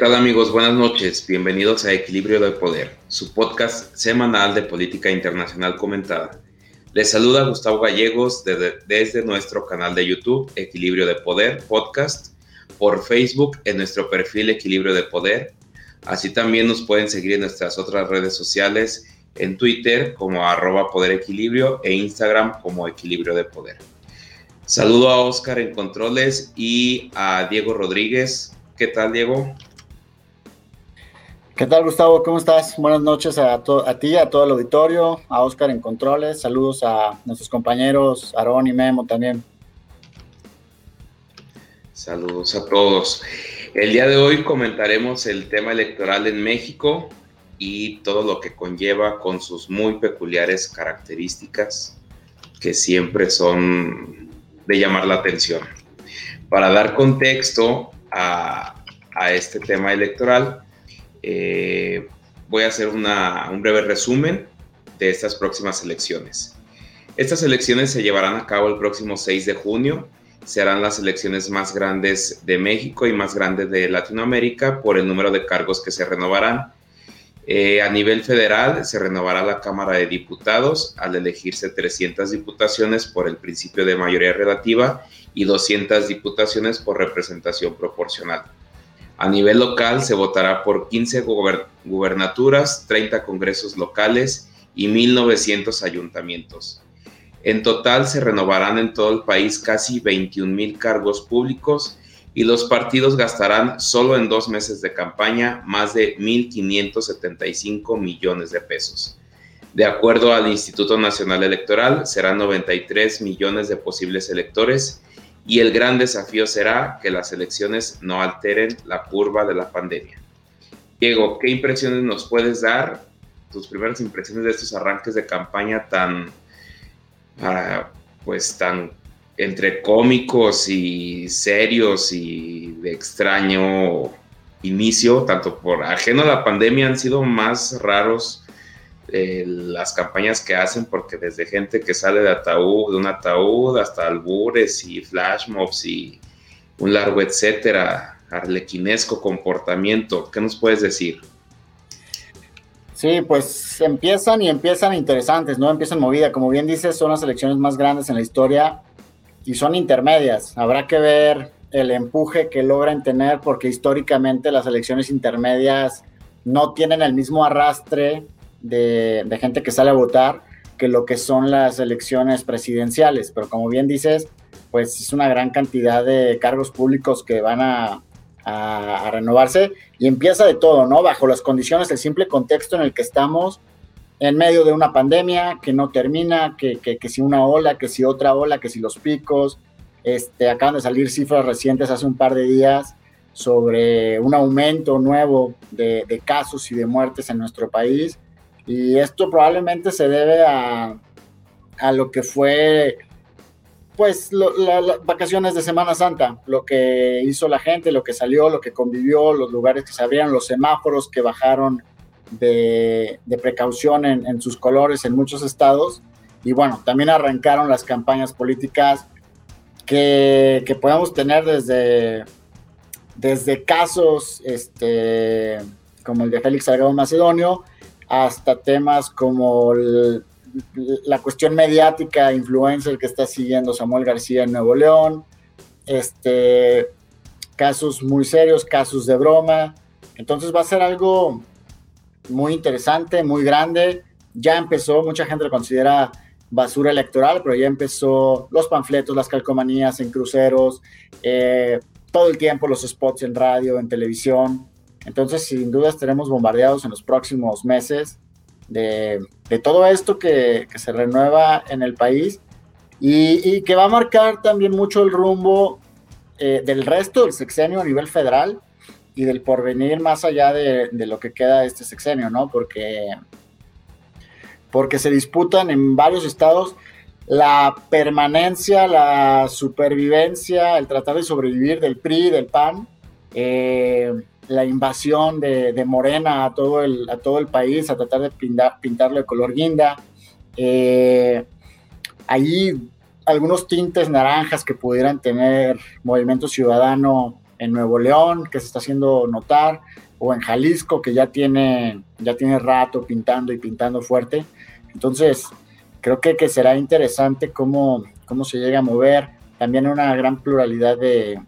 ¿Qué tal amigos? Buenas noches. Bienvenidos a Equilibrio de Poder, su podcast semanal de política internacional comentada. Les saluda Gustavo Gallegos desde, desde, nuestro canal de YouTube Equilibrio de Poder Podcast, por Facebook en nuestro perfil Equilibrio de Poder. Así también nos pueden seguir en nuestras otras redes sociales, en Twitter como arroba Poder Equilibrio e Instagram como Equilibrio de Poder. Saludo a Oscar en Controles y a Diego Rodríguez. ¿Qué tal, Diego? ¿Qué tal, Gustavo? ¿Cómo estás? Buenas noches a, a ti, a todo el auditorio, a Oscar en Controles. Saludos a nuestros compañeros Aarón y Memo también. Saludos a todos. El día de hoy comentaremos el tema electoral en México y todo lo que conlleva con sus muy peculiares características que siempre son de llamar la atención. Para dar contexto a, a este tema electoral, eh, voy a hacer un breve resumen de estas próximas elecciones. Estas elecciones se llevarán a cabo el próximo 6 de junio. Serán las elecciones más grandes de México y más grandes de Latinoamérica por el número de cargos que se renovarán. Eh, a nivel federal se renovará la Cámara de Diputados al elegirse 300 diputaciones por el principio de mayoría relativa y 200 diputaciones por representación proporcional. A nivel local se votará por 15 gubernaturas, 30 congresos locales y 1.900 ayuntamientos. En total se renovarán en todo el país casi 21 mil cargos públicos y los partidos gastarán solo en dos meses de campaña más de 1.575 millones de pesos. De acuerdo al Instituto Nacional Electoral, serán 93 millones de posibles electores y el gran desafío será que las elecciones no alteren la curva de la pandemia. Diego, ¿qué impresiones nos puedes dar? Tus primeras impresiones de estos arranques de campaña tan, ah, pues tan entre cómicos y serios y de extraño inicio, tanto por ajeno a la pandemia, han sido más raros eh, las campañas que hacen, porque desde gente que sale de ataúd, de un ataúd, hasta albures y flash mobs y un largo etcétera, arlequinesco comportamiento. ¿Qué nos puedes decir? Sí, pues empiezan y empiezan interesantes, ¿no? Empiezan movida. Como bien dices, son las elecciones más grandes en la historia y son intermedias. Habrá que ver el empuje que logran tener porque históricamente las elecciones intermedias no tienen el mismo arrastre de, gente que sale a votar que lo que son las elecciones presidenciales. Pero como bien dices, pues es una gran cantidad de cargos públicos que van a, renovarse y empieza de todo, ¿no? Bajo las condiciones, el simple contexto en el que estamos, en medio de una pandemia que no termina, que, que, si una ola, que si otra ola, que si los picos. Este, acaban de salir cifras recientes hace un par de días sobre un aumento nuevo de, de casos y de muertes en nuestro país y esto probablemente se debe a, a lo que fue, pues, las vacaciones de Semana Santa, lo que hizo la gente, lo que salió, lo que convivió, los lugares que se abrieron, los semáforos que bajaron de, precaución en, en, sus colores en muchos estados. Y bueno, también arrancaron las campañas políticas que, que podemos tener desde, desde casos este, como el de Félix Salgado Macedonio, hasta temas como la cuestión mediática, influencer que está siguiendo Samuel García en Nuevo León, este, casos muy serios, casos de broma. Entonces va a ser algo muy interesante, muy grande. Ya empezó, mucha gente lo considera basura electoral, pero ya empezó los panfletos, las calcomanías en cruceros, eh, todo el tiempo los spots en radio, en televisión. Entonces, sin duda estaremos bombardeados en los próximos meses de, todo esto que, se renueva en el país y, que va a marcar también mucho el rumbo eh, del resto del sexenio a nivel federal y del porvenir más allá de, lo que queda de este sexenio, ¿no? Porque, porque se disputan en varios estados la permanencia, la supervivencia, el tratar de sobrevivir del PRI, del PAN. Eh, la invasión de, Morena a todo, el, a todo el país, a tratar de pintar, pintarlo de color guinda. Eh, ahí algunos tintes naranjas que pudieran tener Movimiento Ciudadano en Nuevo León, que se está haciendo notar, o en Jalisco, que ya tiene, ya tiene rato pintando y pintando fuerte. Entonces, creo que, que será interesante cómo, cómo se llega a mover. También una gran pluralidad de,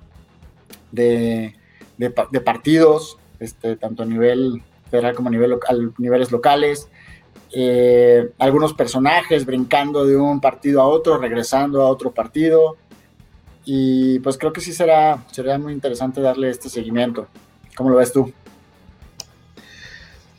de, de, partidos, este, tanto a nivel federal como a nivel local, niveles locales. Eh, algunos personajes brincando de un partido a otro, regresando a otro partido. Y pues creo que sí será, será muy interesante darle este seguimiento. ¿Cómo lo ves tú?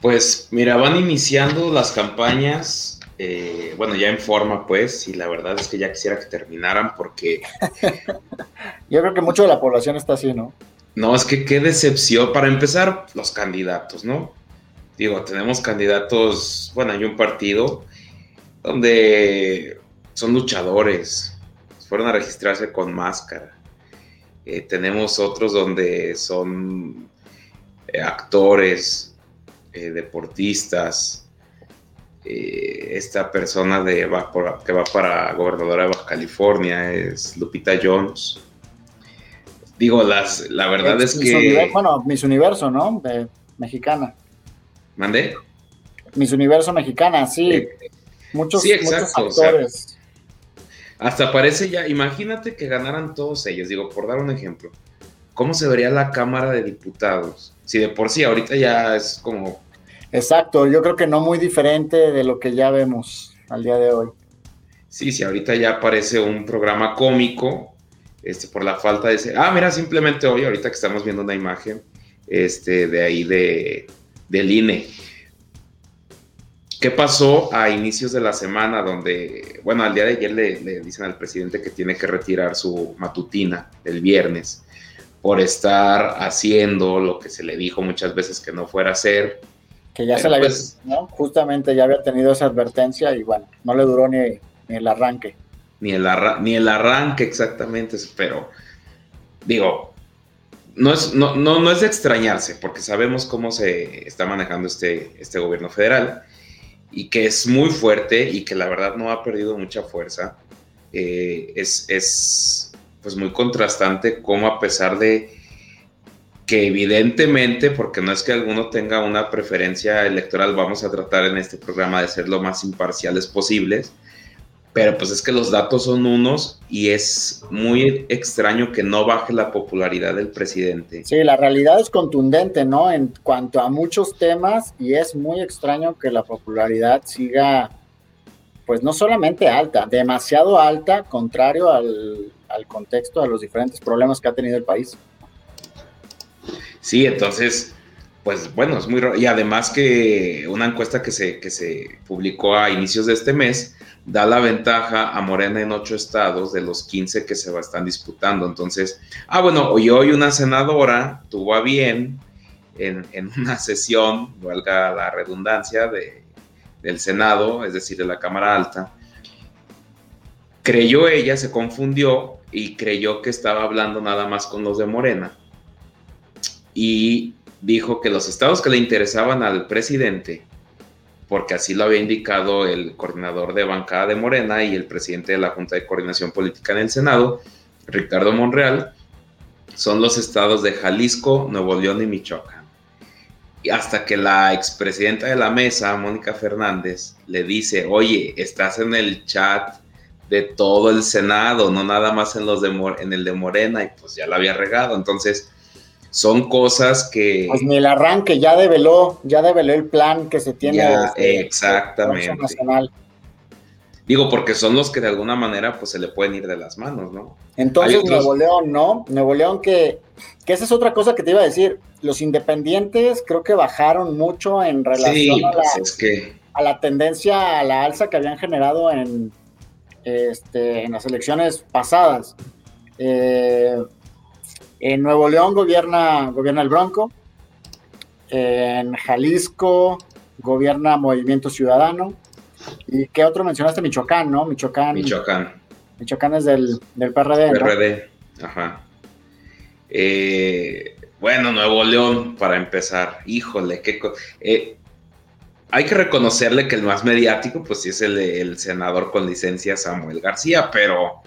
Pues mira, van iniciando las campañas, eh, bueno, ya en forma pues, y la verdad es que ya quisiera que terminaran porque... Yo creo que mucho de la población está así, ¿no? No, es que qué decepción. Para empezar, los candidatos, ¿no? Digo, tenemos candidatos, bueno, hay un partido donde son luchadores, fueron a registrarse con máscara. Eh, tenemos otros donde son eh, actores, eh, deportistas. esta persona de, que va para gobernadora de Baja California es Lupita Jones. Digo, las, la verdad es, que... bueno, Miss Universo, ¿no? mexicana. ¿Mandé? Miss Universo mexicana, sí. muchos, sí, exacto, actores. hasta parece ya, imagínate que ganaran todos ellos, digo, por dar un ejemplo. ¿Cómo se vería la Cámara de Diputados? Si de por sí ahorita ya es como... Exacto, yo creo que no muy diferente de lo que ya vemos al día de hoy. Sí, sí, ahorita ya parece un programa cómico, este, por la falta de ese... Ah, mira, simplemente hoy, ahorita que estamos viendo una imagen, este, de ahí de, del INE. ¿Qué pasó a inicios de la semana donde, bueno, al día de ayer le, dicen al presidente que tiene que retirar su matutina el viernes por estar haciendo lo que se le dijo muchas veces que no fuera a hacer? Que ya se la había, pues ¿no? Justamente ya había tenido esa advertencia y bueno, no le duró ni, el arranque. Ni el, arranque exactamente, pero digo, no es, no, no, es de extrañarse, porque sabemos cómo se está manejando este, este gobierno federal y que es muy fuerte y que la verdad no ha perdido mucha fuerza. Eh, es, es pues muy contrastante cómo a pesar de que evidentemente, porque no es que alguno tenga una preferencia electoral, vamos a tratar en este programa de ser lo más imparciales posibles, pero pues es que los datos son unos y es muy extraño que no baje la popularidad del presidente. Sí, la realidad es contundente, ¿no? En cuanto a muchos temas y es muy extraño que la popularidad siga, pues no solamente alta, demasiado alta, contrario al, contexto, a los diferentes problemas que ha tenido el país. Sí, entonces, pues bueno, es muy raro. Y además que una encuesta que se, que se publicó a inicios de este mes, da la ventaja a Morena en ocho estados de los 15 que se están disputando. Entonces, ah, bueno, hoy, hoy una senadora tuvo a bien en, una sesión, valga la redundancia, de, del Senado, es decir, de la Cámara Alta, creyó ella, se confundió y creyó que estaba hablando nada más con los de Morena. Y dijo que los estados que le interesaban al presidente porque así lo había indicado el coordinador de bancada de Morena y el presidente de la Junta de Coordinación Política en el Senado, Ricardo Monreal, son los estados de Jalisco, Nuevo León y Michoacán. Y hasta que la expresidenta de la mesa, Mónica Fernández, le dice, oye, estás en el chat de todo el Senado, no nada más en, los de en el de Morena, y pues ya la había regado. Entonces, son cosas que... Pues ni el arranque, ya develó, ya develó el plan que se tiene. exactamente. Nacional. Digo, porque son los que de alguna manera pues se le pueden ir de las manos, ¿no? Entonces Nuevo León, ¿no? Nuevo León que, que esa es otra cosa que te iba a decir. Los independientes creo que bajaron mucho en relación a, pues la, a la tendencia a la alza que habían generado en, este, en las elecciones pasadas. Eh, en Nuevo León gobierna, gobierna el Bronco. En Jalisco gobierna Movimiento Ciudadano. ¿Y qué otro mencionaste? Michoacán, ¿no? Michoacán. Michoacán. Michoacán es del, del PRD. PRD, ajá. Eh, bueno, Nuevo León, para empezar. Híjole, qué. Eh, hay que reconocerle que el más mediático, pues sí es el, senador con licencia Samuel García, pero.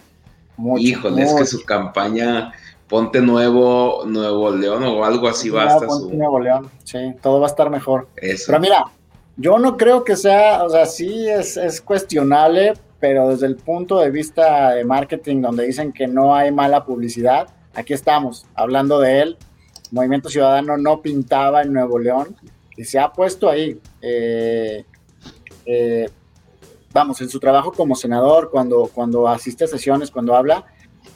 híjole, es que su campaña Ponte Nuevo, Nuevo León o algo así va Ponte Nuevo León, sí, todo va a estar mejor. Pero mira, yo no creo que sea, o sea, sí es, es cuestionable, pero desde el punto de vista de marketing, donde dicen que no hay mala publicidad, aquí estamos, hablando de él. Movimiento Ciudadano no pintaba en Nuevo León y se ha puesto ahí. Eh, eh, vamos, en su trabajo como senador, cuando, cuando asiste a sesiones, cuando habla,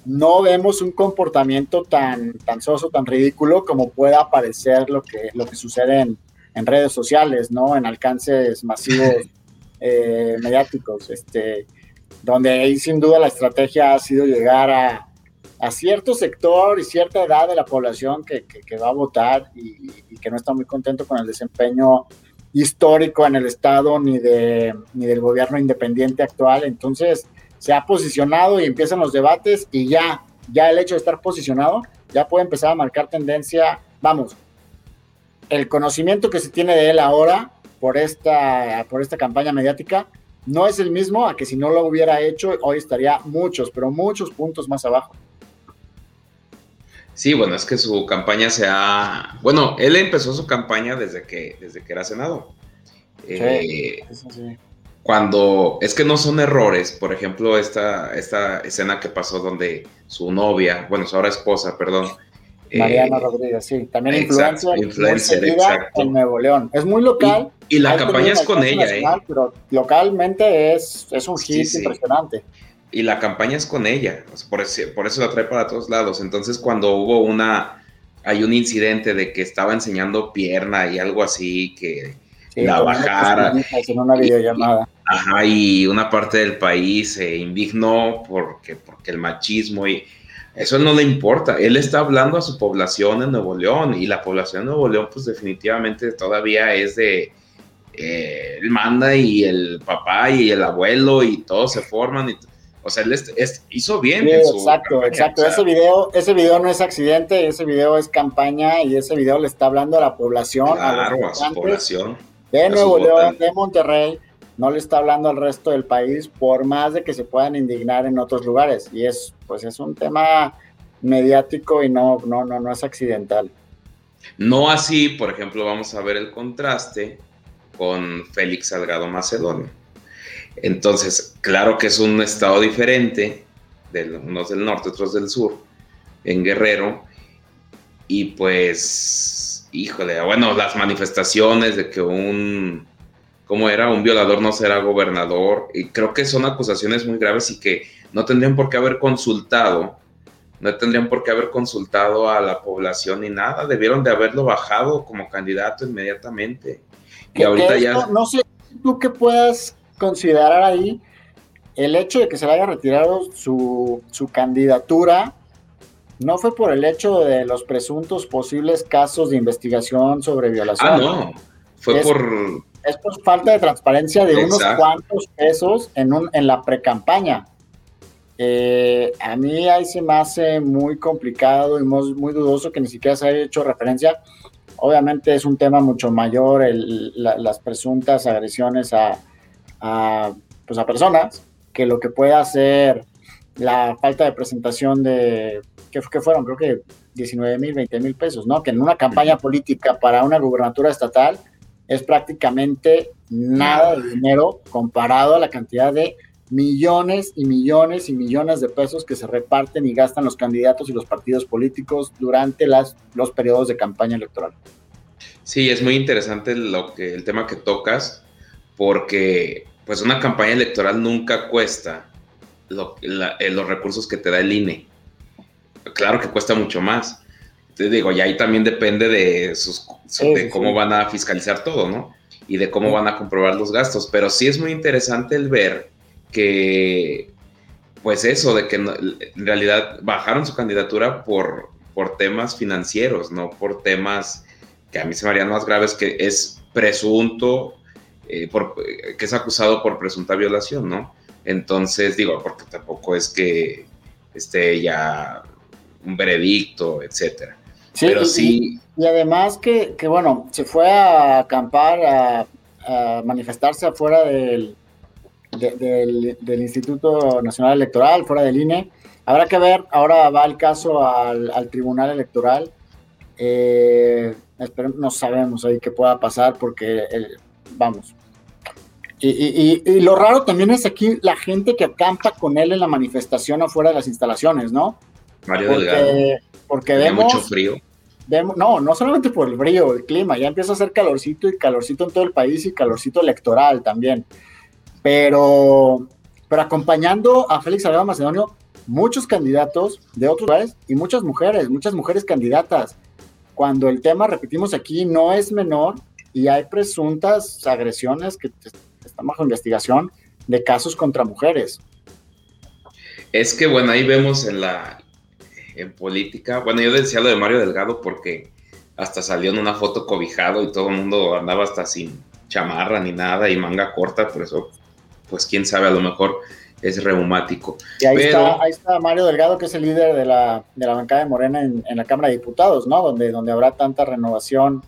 no vemos un comportamiento tan, tan soso, tan ridículo como pueda parecer lo que, lo que sucede en, redes sociales, ¿no? En alcances masivos eh, mediáticos, este, donde ahí sin duda la estrategia ha sido llegar a, cierto sector y cierta edad de la población que, va a votar y, y, que no está muy contento con el desempeño histórico en el Estado ni, de, ni del gobierno independiente actual. Entonces se ha posicionado y empiezan los debates y ya, ya el hecho de estar posicionado ya puede empezar a marcar tendencia. Vamos, el conocimiento que se tiene de él ahora por esta, por esta campaña mediática no es el mismo a que si no lo hubiera hecho hoy estaría muchos, pero muchos puntos más abajo. Sí, bueno, es que su campaña se ha... Bueno, él empezó su campaña desde que, desde que era senado. Eh, cuando... Es que no son errores. Por ejemplo, esta, esta escena que pasó donde su novia, bueno, su ahora esposa, perdón. Mariana eh, Rodríguez, sí. También influencer, influencer exacto. en Nuevo León. Es muy local. Y, la campaña es con ella, ¿eh? Pero localmente es, es un hit impresionante y la campaña es con ella, por, eso, por eso la trae para todos lados. Entonces cuando hubo una, hay un incidente de que estaba enseñando pierna y algo así, que la bajara. En una videollamada. Y, ajá, y una parte del país se indignó porque, porque el machismo y eso no le importa. Él está hablando a su población en Nuevo León y la población de Nuevo León pues definitivamente todavía es de... Eh, él manda y el papá y el abuelo y todos se forman y o sea, él hizo bien. exacto, exacto. ese, video, ese video no es accidente, ese video es campaña y ese video le está hablando a la población. Claro, a, su población. De Nuevo León, de Monterrey, no le está hablando al resto del país, por más de que se puedan indignar en otros lugares. Y es, pues es un tema mediático y no, no, no, no es accidental. No así, por ejemplo, vamos a ver el contraste con Félix Salgado Macedonio entonces, claro que es un estado diferente, unos del norte, otros del sur, en Guerrero, y pues, híjole, bueno, las manifestaciones de que un, ¿cómo era? Un violador no será gobernador, y creo que son acusaciones muy graves y que no tendrían por qué haber consultado, no tendrían por qué haber consultado a la población ni nada, debieron de haberlo bajado como candidato inmediatamente. Y ahorita ya... No sé tú que puedas considerar ahí el hecho de que se le haya retirado su, candidatura no fue por el hecho de los presuntos posibles casos de investigación sobre violación. Ah, no, fue por... Es por falta de transparencia de unos cuantos pesos en, un, en la precampaña. Eh, a mí ahí se me hace muy complicado y muy, muy, dudoso que ni siquiera se haya hecho referencia. Obviamente es un tema mucho mayor las presuntas agresiones a, a, pues a personas que lo que puede hacer la falta de presentación de, ¿qué, fueron? Creo que 19 mil, 20 mil pesos, ¿no? Que en una campaña política para una gubernatura estatal es prácticamente nada de dinero comparado a la cantidad de millones y millones y millones de pesos que se reparten y gastan los candidatos y los partidos políticos durante las, los periodos de campaña electoral. Sí, es muy interesante lo que, el tema que tocas, porque pues una campaña electoral nunca cuesta eh, los recursos que te da el INE. Claro que cuesta mucho más. Te digo, y ahí también depende de, sus, de cómo van a fiscalizar todo, ¿no? Y de cómo van a comprobar los gastos. Pero sí es muy interesante el ver que, pues eso, de que en realidad bajaron su candidatura por, por temas financieros, no por temas que a mí se me harían más graves, que es presunto eh, que es acusado por presunta violación, ¿no? Entonces, digo, porque tampoco es que esté ya un veredicto, etcétera. Sí, Pero sí. Y, además que, bueno, se fue a acampar, a, manifestarse afuera del, del, Instituto Nacional Electoral, fuera del INE, habrá que ver, ahora va el caso al, Tribunal Electoral. Eh, no sabemos ahí qué pueda pasar porque, vamos. Y, lo raro también es aquí la gente que acampa con él en la manifestación afuera de las instalaciones, ¿no? Mario porque, Delgado. Porque vemos... mucho frío. Vemos, no, no solamente por el frío, el clima, ya empieza a hacer calorcito y calorcito en todo el país y calorcito electoral también. Pero, pero acompañando a Félix Salgado Macedonio, muchos candidatos de otros lugares y muchas mujeres, muchas mujeres candidatas. Cuando el tema, repetimos aquí, no es menor y hay presuntas agresiones que están bajo investigación de casos contra mujeres. Es que bueno, ahí vemos en la en política, bueno, yo decía lo de Mario Delgado porque hasta salió en una foto cobijado y todo el mundo andaba hasta sin chamarra ni nada y manga corta, por eso, pues quién sabe, a lo mejor es reumático. Y ahí, está, ahí está Mario Delgado, que es el líder de la, de la bancada de Morena en, la Cámara de Diputados, ¿no? Donde, donde habrá tanta renovación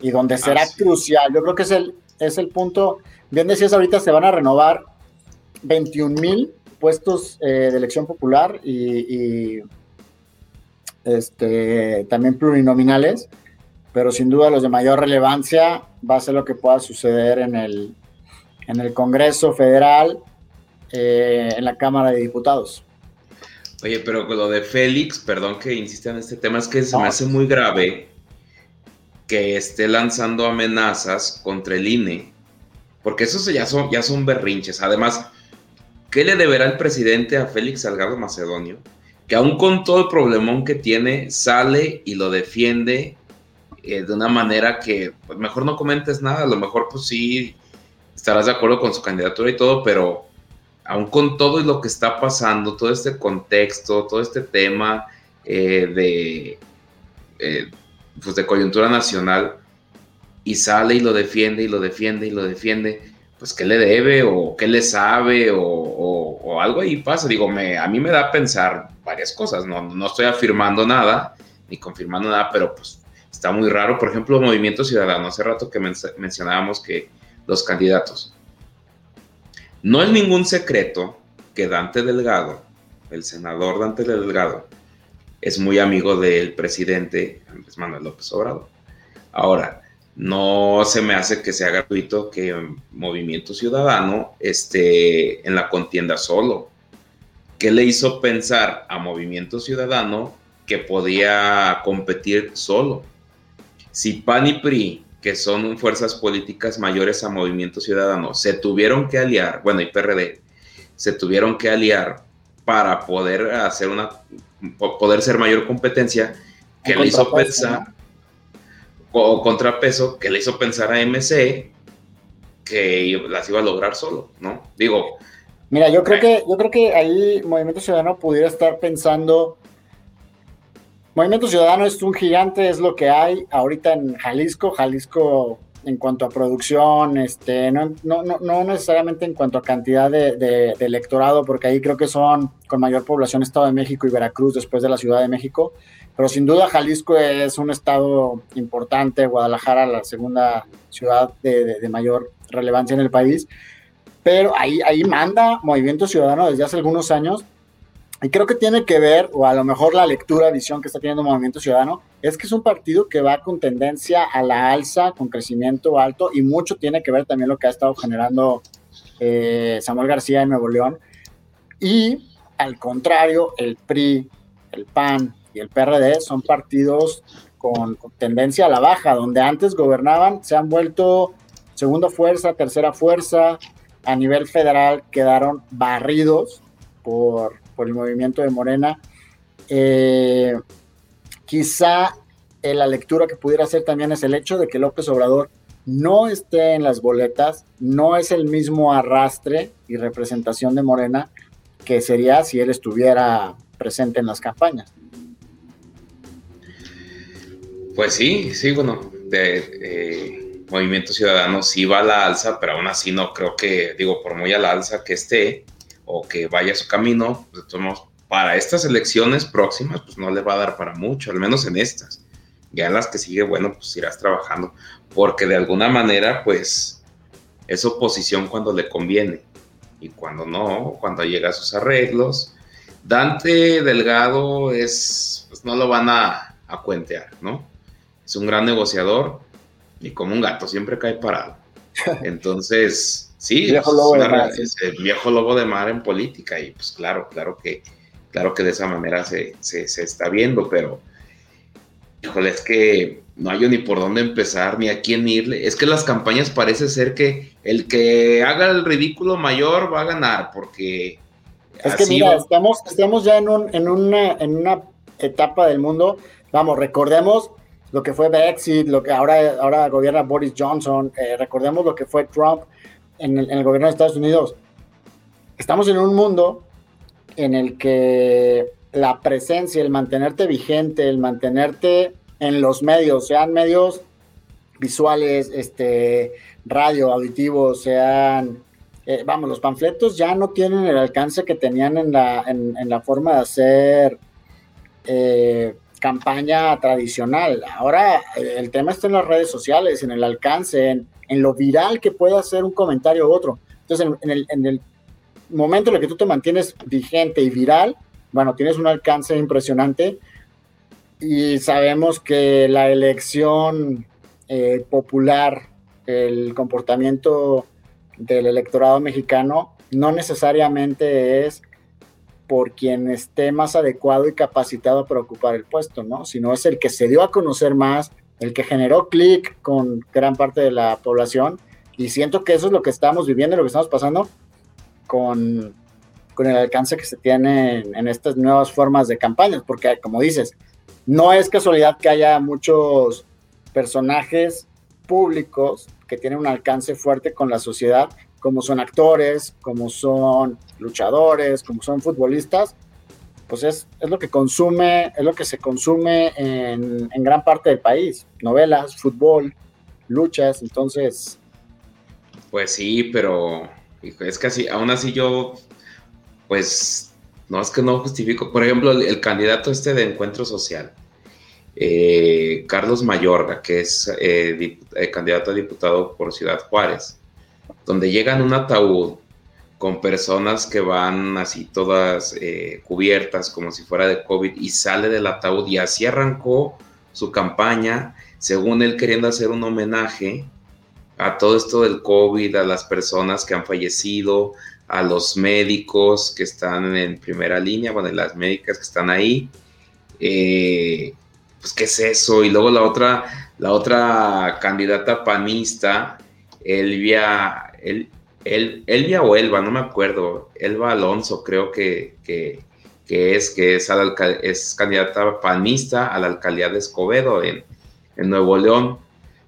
y donde será crucial. Yo creo que es el, es el punto. Bien decías ahorita, se van a renovar 21 mil puestos eh, de elección popular y, este, también plurinominales, pero sin duda los de mayor relevancia va a ser lo que pueda suceder en el, en el Congreso Federal eh, en la Cámara de Diputados. Oye, pero con lo de Félix, perdón que insista en este tema, es que se me hace muy grave que esté lanzando amenazas contra el INE, porque esos ya son, ya son berrinches. Además, ¿qué le deberá el presidente a Félix Salgado Macedonio? Que aún con todo el problemón que tiene, sale y lo defiende eh, de una manera que pues, mejor no comentes nada, a lo mejor pues sí estarás de acuerdo con su candidatura y todo, pero aún con todo lo que está pasando, todo este contexto, todo este tema eh, de, eh, pues de coyuntura nacional, y sale y lo defiende y lo defiende y lo defiende, pues qué le debe o qué le sabe o, algo ahí pasa. Digo, me, a mí me da a pensar varias cosas, no, no estoy afirmando nada ni confirmando nada, pero pues está muy raro. Por ejemplo, Movimiento Ciudadano, hace rato que mencionábamos que los candidatos, no es ningún secreto que Dante Delgado, el senador Dante Delgado, es muy amigo del presidente Andrés Manuel López Obrador. Ahora, no se me hace que sea gratuito que Movimiento Ciudadano esté en la contienda solo. ¿Qué le hizo pensar a Movimiento Ciudadano que podía competir solo? Si PAN y PRI que son fuerzas políticas mayores a Movimiento Ciudadano, se tuvieron que aliar, bueno, y PRD, se tuvieron que aliar para poder hacer una, poder ser mayor competencia, que le hizo pensar, o contrapeso, que le hizo pensar a MC que las iba a lograr solo, ¿no? Digo. Mira, yo creo que, yo creo que ahí Movimiento Ciudadano pudiera estar pensando Movimiento Ciudadano es un gigante, es lo que hay ahorita en Jalisco. Jalisco en cuanto a producción, este, no, no, no, necesariamente en cuanto a cantidad de, electorado, porque ahí creo que son con mayor población Estado de México y Veracruz después de la Ciudad de México, pero sin duda Jalisco es un estado importante, Guadalajara la segunda ciudad de, de mayor relevancia en el país, pero ahí, ahí manda Movimiento Ciudadano desde hace algunos años y creo que tiene que ver, o a lo mejor la lectura, visión que está teniendo Movimiento Ciudadano, es que es un partido que va con tendencia a la alza, con crecimiento alto, y mucho tiene que ver también lo que ha estado generando eh, Samuel García en Nuevo León. Y al contrario, el PRI, el PAN y el PRD son partidos con, con tendencia a la baja, donde antes gobernaban, se han vuelto segunda fuerza, tercera fuerza, a nivel federal quedaron barridos por por el movimiento de Morena. Eh, quizá eh, la lectura que pudiera hacer también es el hecho de que López Obrador no esté en las boletas, no es el mismo arrastre y representación de Morena que sería si él estuviera presente en las campañas. Pues sí, sí, bueno, eh, Movimiento Ciudadano sí va a la alza, pero aún así no creo que, digo, por muy a la alza que esté, o que vaya su camino, pues para estas elecciones próximas, pues no le va a dar para mucho, al menos en estas. Ya en las que sigue, bueno, pues irás trabajando, porque de alguna manera, pues es oposición cuando le conviene y cuando no, cuando llega a sus arreglos, Dante Delgado es, pues no lo van a, a cuentear, ¿no? Es un gran negociador y como un gato, siempre cae parado. Entonces, sí, viejo lobo es el viejo lobo de mar en política y pues claro, claro que, claro que de esa manera se, se, se está viendo, pero híjole, es que no hay ni por dónde empezar, ni a quién irle. Es que las campañas parece ser que el que haga el ridículo mayor va a ganar, porque... Es que mira, estamos, estamos ya en, un, en, una, en una etapa del mundo, vamos, recordemos lo que fue Brexit, lo que ahora, ahora gobierna Boris Johnson, eh, recordemos lo que fue Trump en el, en el gobierno de Estados Unidos. Estamos en un mundo en el que la presencia, el mantenerte vigente, el mantenerte en los medios, sean medios visuales, este, radio, auditivos, sean, eh, vamos, los panfletos ya no tienen el alcance que tenían en la, en, la forma de hacer eh, campaña tradicional. Ahora eh, el tema está en las redes sociales, en el alcance, en, lo viral que puede hacer un comentario u otro. Entonces, en, el, en el momento en el que tú te mantienes vigente y viral, bueno, tienes un alcance impresionante y sabemos que la elección eh, popular, el comportamiento del electorado mexicano no necesariamente es por quien esté más adecuado y capacitado para ocupar el puesto, ¿no? Sino es el que se dio a conocer más, el que generó clic con gran parte de la población. Y siento que eso es lo que estamos viviendo, lo que estamos pasando con, con el alcance que se tiene en, en estas nuevas formas de campañas, porque como dices, no es casualidad que haya muchos personajes públicos que tienen un alcance fuerte con la sociedad, como son actores, como son luchadores, como son futbolistas, pues es, lo que consume, es lo que se consume en, gran parte del país, novelas, fútbol, luchas, entonces... Pues sí, pero es casi, aún así yo, pues no, es que no justifico. Por ejemplo, el, candidato este de Encuentro Social, eh, Carlos Mayorga, que es eh, eh, candidato a diputado por Ciudad Juárez, donde llegan un ataúd con personas que van así todas cubiertas como si fuera de COVID y sale del ataúd y así arrancó su campaña, según él queriendo hacer un homenaje a todo esto del COVID, a las personas que han fallecido, a los médicos que están en primera línea, bueno, las médicas que están ahí. Eh, pues, ¿qué es eso? Y luego la otra, la otra candidata panista, Elvia, el, Elvia o Elba, no me acuerdo, Elba Alonso creo que, que, es, que es, es candidata panista a la alcaldía de Escobedo en, en Nuevo León,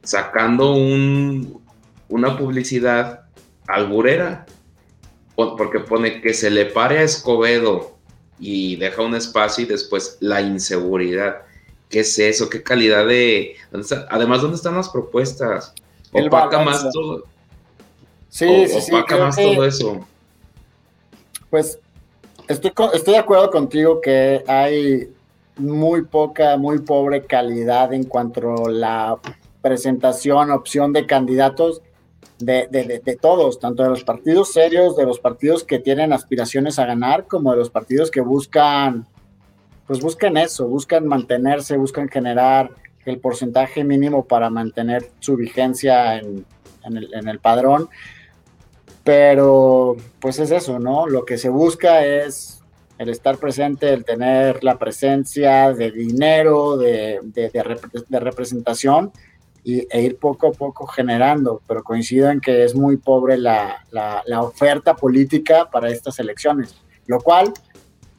sacando un, una publicidad alburera porque pone que se le pare a Escobedo y deja un espacio y después la inseguridad. ¿Qué es eso? ¿Qué calidad de... Además, ¿dónde están las propuestas? Opaca más todo. Sí, sí, opaca más todo eso. Pues estoy, estoy de acuerdo contigo que hay muy poca, muy pobre calidad en cuanto a la presentación, opción de candidatos de, todos, tanto de los partidos serios, de los partidos que tienen aspiraciones a ganar, como de los partidos que buscan, pues buscan eso, buscan mantenerse, buscan generar el porcentaje mínimo para mantener su vigencia en, el, en el padrón. Pero pues es eso, ¿no? Lo que se busca es el estar presente, el tener la presencia de dinero, de, de, de representación y, e ir poco a poco generando, pero coincido en que es muy pobre la, la, oferta política para estas elecciones, lo cual,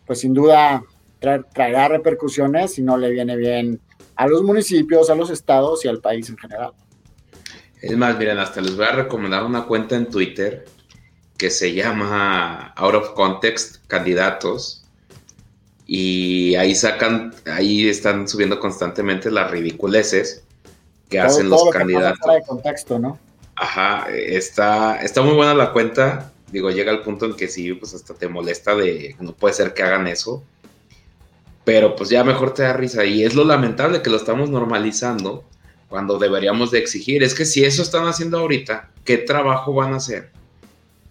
pues sin duda, traerá repercusiones si no le viene bien a los municipios, a los estados y al país en general. Es más, miren, hasta les voy a recomendar una cuenta en Twitter que se llama Out of Context Candidatos. Y ahí sacan, ahí están subiendo constantemente las ridiculeces que hacen los candidatos. de contexto, ¿no? Ajá, está, está muy buena la cuenta. Digo, llega al punto en que sí, pues hasta te molesta de no puede ser que hagan eso. Pero pues ya mejor te da risa. Y es lo lamentable que lo estamos normalizando cuando deberíamos de exigir. Es que si eso están haciendo ahorita, ¿qué trabajo van a hacer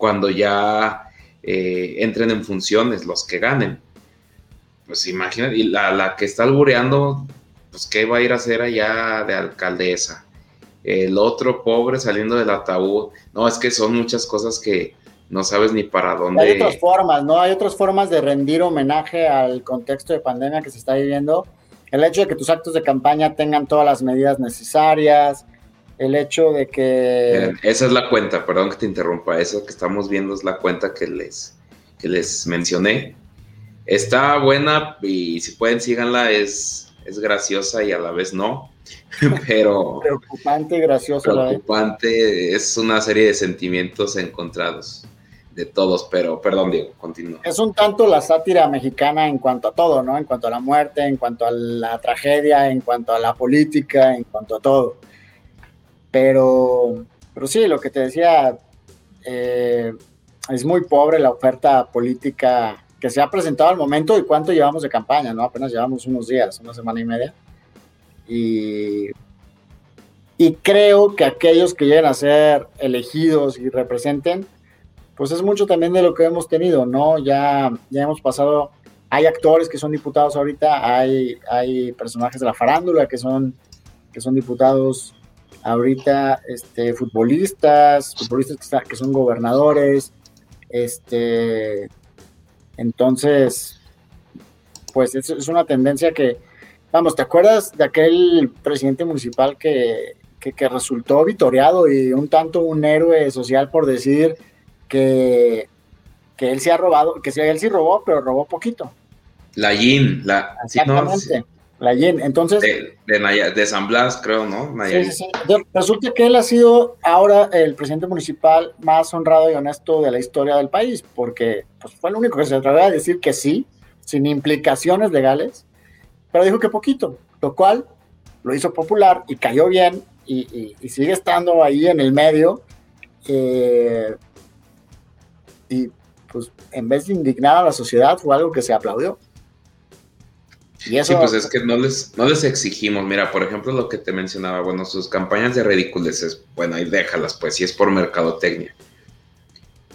cuando ya eh, entren en funciones los que ganen? pues imagínate, y la, la que está albureando, pues qué va a ir a hacer allá de alcaldesa. El otro pobre saliendo del ataúd. No, es que son muchas cosas que no sabes ni para dónde. Hay otras formas, ¿no? Hay otras formas de rendir homenaje al contexto de pandemia que se está viviendo. El hecho de que tus actos de campaña tengan todas las medidas necesarias, el hecho de que... Esa es la cuenta, perdón que te interrumpa, eso que estamos viendo es la cuenta que les, que les mencioné. Está buena y si pueden síganla, es, es graciosa y a la vez no, pero... preocupante y graciosa. Preocupante, es una serie de sentimientos encontrados de todos, pero perdón, Diego, continúa. Es un tanto la sátira mexicana en cuanto a todo, ¿no? En cuanto a la muerte, en cuanto a la tragedia, en cuanto a la política, en cuanto a todo. Pero, pero sí, lo que te decía, eh, es muy pobre la oferta política que se ha presentado al momento y cuánto llevamos de campaña, ¿no? Apenas llevamos unos días, una semana y media. Y, y creo que aquellos que lleguen a ser elegidos y representen, pues es mucho también de lo que hemos tenido, ¿no? Ya, ya hemos pasado, hay actores que son diputados ahorita, hay, hay personajes de la farándula que son, que son diputados ahorita este, futbolistas, futbolistas que, son gobernadores, este, entonces, pues es, es, una tendencia que, vamos, ¿te acuerdas de aquel presidente municipal que, que, resultó vitoreado y un tanto un héroe social por decir que, que él sí ha robado, que sí, él sí robó, pero robó poquito? La Yin, la... Exactamente. La Entonces. De, San Blas, creo, ¿no? Sí, sí, sí. Resulta que él ha sido ahora el presidente municipal más honrado y honesto de la historia del país, porque pues, fue el único que se atrevió a decir que sí, sin implicaciones legales, pero dijo que poquito, lo cual lo hizo popular y cayó bien y, sigue estando ahí en el medio. Eh, y pues en vez de indignar a la sociedad, fue algo que se aplaudió sí, pues es que no les, no les exigimos. Mira, por ejemplo, lo que te mencionaba, bueno, sus campañas de ridiculeces, bueno, ahí déjalas, pues, si es por mercadotecnia.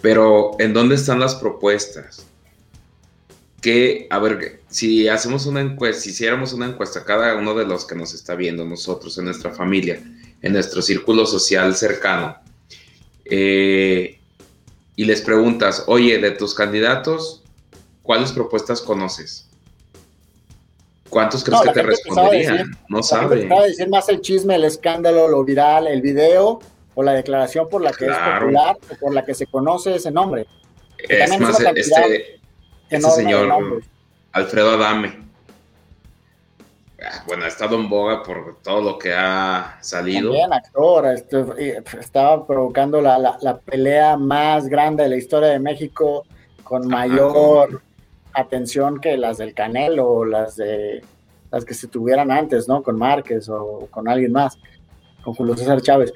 Pero, ¿en dónde están las propuestas? Que, a ver, si hacemos una encuesta, si hiciéramos una encuesta, cada uno de los que nos está viendo, nosotros, en nuestra familia, en nuestro círculo social cercano, eh, y les preguntas, oye, de tus candidatos, ¿cuáles propuestas conoces? ¿Cuántos crees que te responderían? no sabe. a decir más el chisme, el escándalo, lo viral, el video o la declaración por la que es popular o por la que se conoce ese nombre. Es más, este, este señor Alfredo Adame. Ah, bueno, ha estado en boga por todo lo que ha salido. También actor, este, estaba provocando la, la, pelea más grande de la historia de México con mayor atención que las del Canelo o las de las que se tuvieran antes, ¿no? Con Márquez o con alguien más, con Julio César Chávez.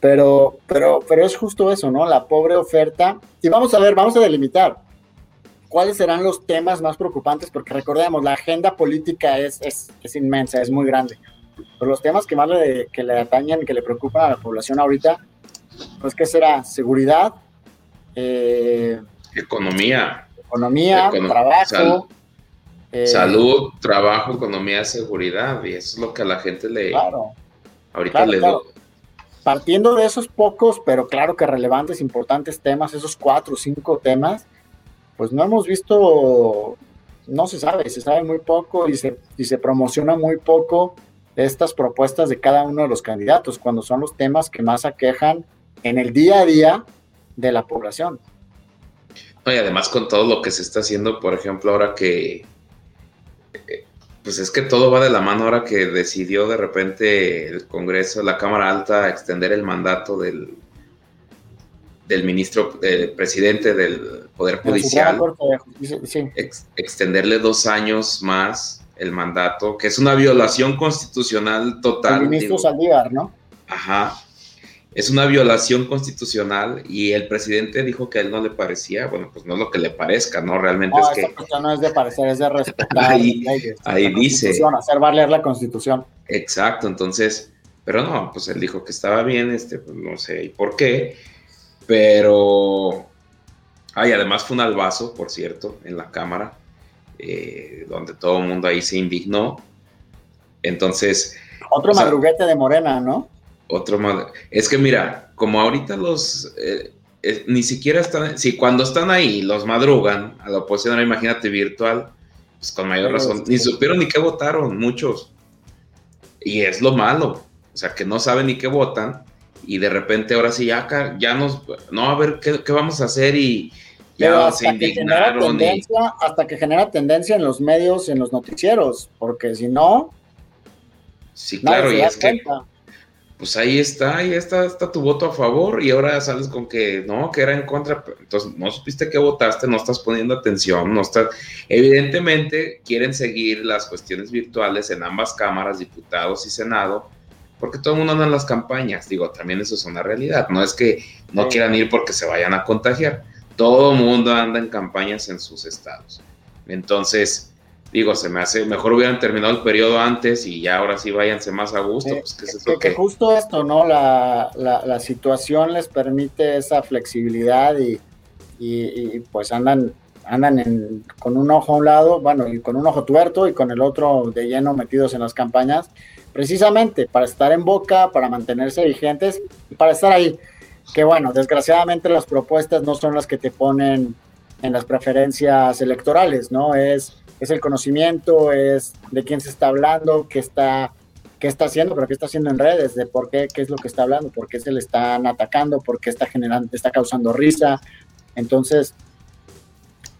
Pero, pero, pero es justo eso, ¿no? La pobre oferta. Y vamos a ver, vamos a delimitar cuáles serán los temas más preocupantes, porque recordemos, la agenda política es, es, inmensa, es muy grande. Pero los temas que más le, que le atañen, que le preocupan a la población ahorita, pues, ¿qué será? Seguridad. Eh, Economía economía, trabajo. Eh, salud, trabajo, economía, seguridad, y eso es lo que a la gente le... Claro. Ahorita le Partiendo de esos pocos, pero claro que relevantes, importantes temas, esos cuatro o cinco temas, pues no hemos visto, no se sabe, se sabe muy poco y se, y se promociona muy poco estas propuestas de cada uno de los candidatos, cuando son los temas que más aquejan en el día a día de la población y además con todo lo que se está haciendo, por ejemplo, ahora que, eh, pues es que todo va de la mano ahora que decidió de repente el Congreso, la Cámara Alta, extender el mandato del, del ministro, del presidente del Poder Judicial, extenderle dos años más el mandato, que es una violación constitucional total. El ministro Saldívar, ¿no? Ajá, es una violación constitucional y el presidente dijo que a él no le parecía, bueno, pues no es lo que le parezca, ¿no? Realmente es que... no es de parecer, es de respetar ahí, ahí dice... Hacer valer la constitución. Exacto, entonces, pero no, pues él dijo que estaba bien, este, pues no sé y por qué, pero... Ay, además fue un albazo, por cierto, en la Cámara. eh, donde todo el mundo ahí se indignó. Entonces... Otro madruguete de Morena, ¿no? Otro Es que mira, como ahorita los... Eh, ni siquiera están... Si cuando están ahí los madrugan a la oposición, imagínate virtual, pues con mayor razón. Ni supieron ni qué votaron muchos. Y es lo malo. O sea, que no saben ni qué votan y de repente ahora sí ya, ya nos, no, a ver qué, vamos a hacer y ya se indignaron. Hasta que genera tendencia en los medios, en los noticieros, porque si no... Sí, claro, y es que... Pues ahí está, ahí está, está tu voto a favor y ahora sales con que no, que era en contra. Entonces, no supiste que votaste, no estás poniendo atención, no estás... Evidentemente quieren seguir las cuestiones virtuales en ambas cámaras, diputados y senado, porque todo el mundo anda en las campañas, digo, también eso es una realidad, no es que no quieran ir porque se vayan a contagiar, todo el mundo anda en campañas en sus estados. Entonces, digo, se me hace, mejor hubieran terminado el periodo antes y ya ahora sí váyanse más a gusto, pues que, es que, justo esto, ¿no? La, la, situación les permite esa flexibilidad y, y, pues andan andan con un ojo a un lado, bueno, y con un ojo tuerto y con el otro de lleno metidos en las campañas precisamente para estar en boca, para mantenerse vigentes y para estar ahí. Que bueno, desgraciadamente las propuestas no son las que te ponen en las preferencias electorales, ¿no? Es, es el conocimiento, es de quién se está hablando, qué está, qué está haciendo, pero qué está haciendo en redes, de por qué, qué es lo que está hablando, por qué se le están atacando, por qué está generando, está causando risa. Entonces,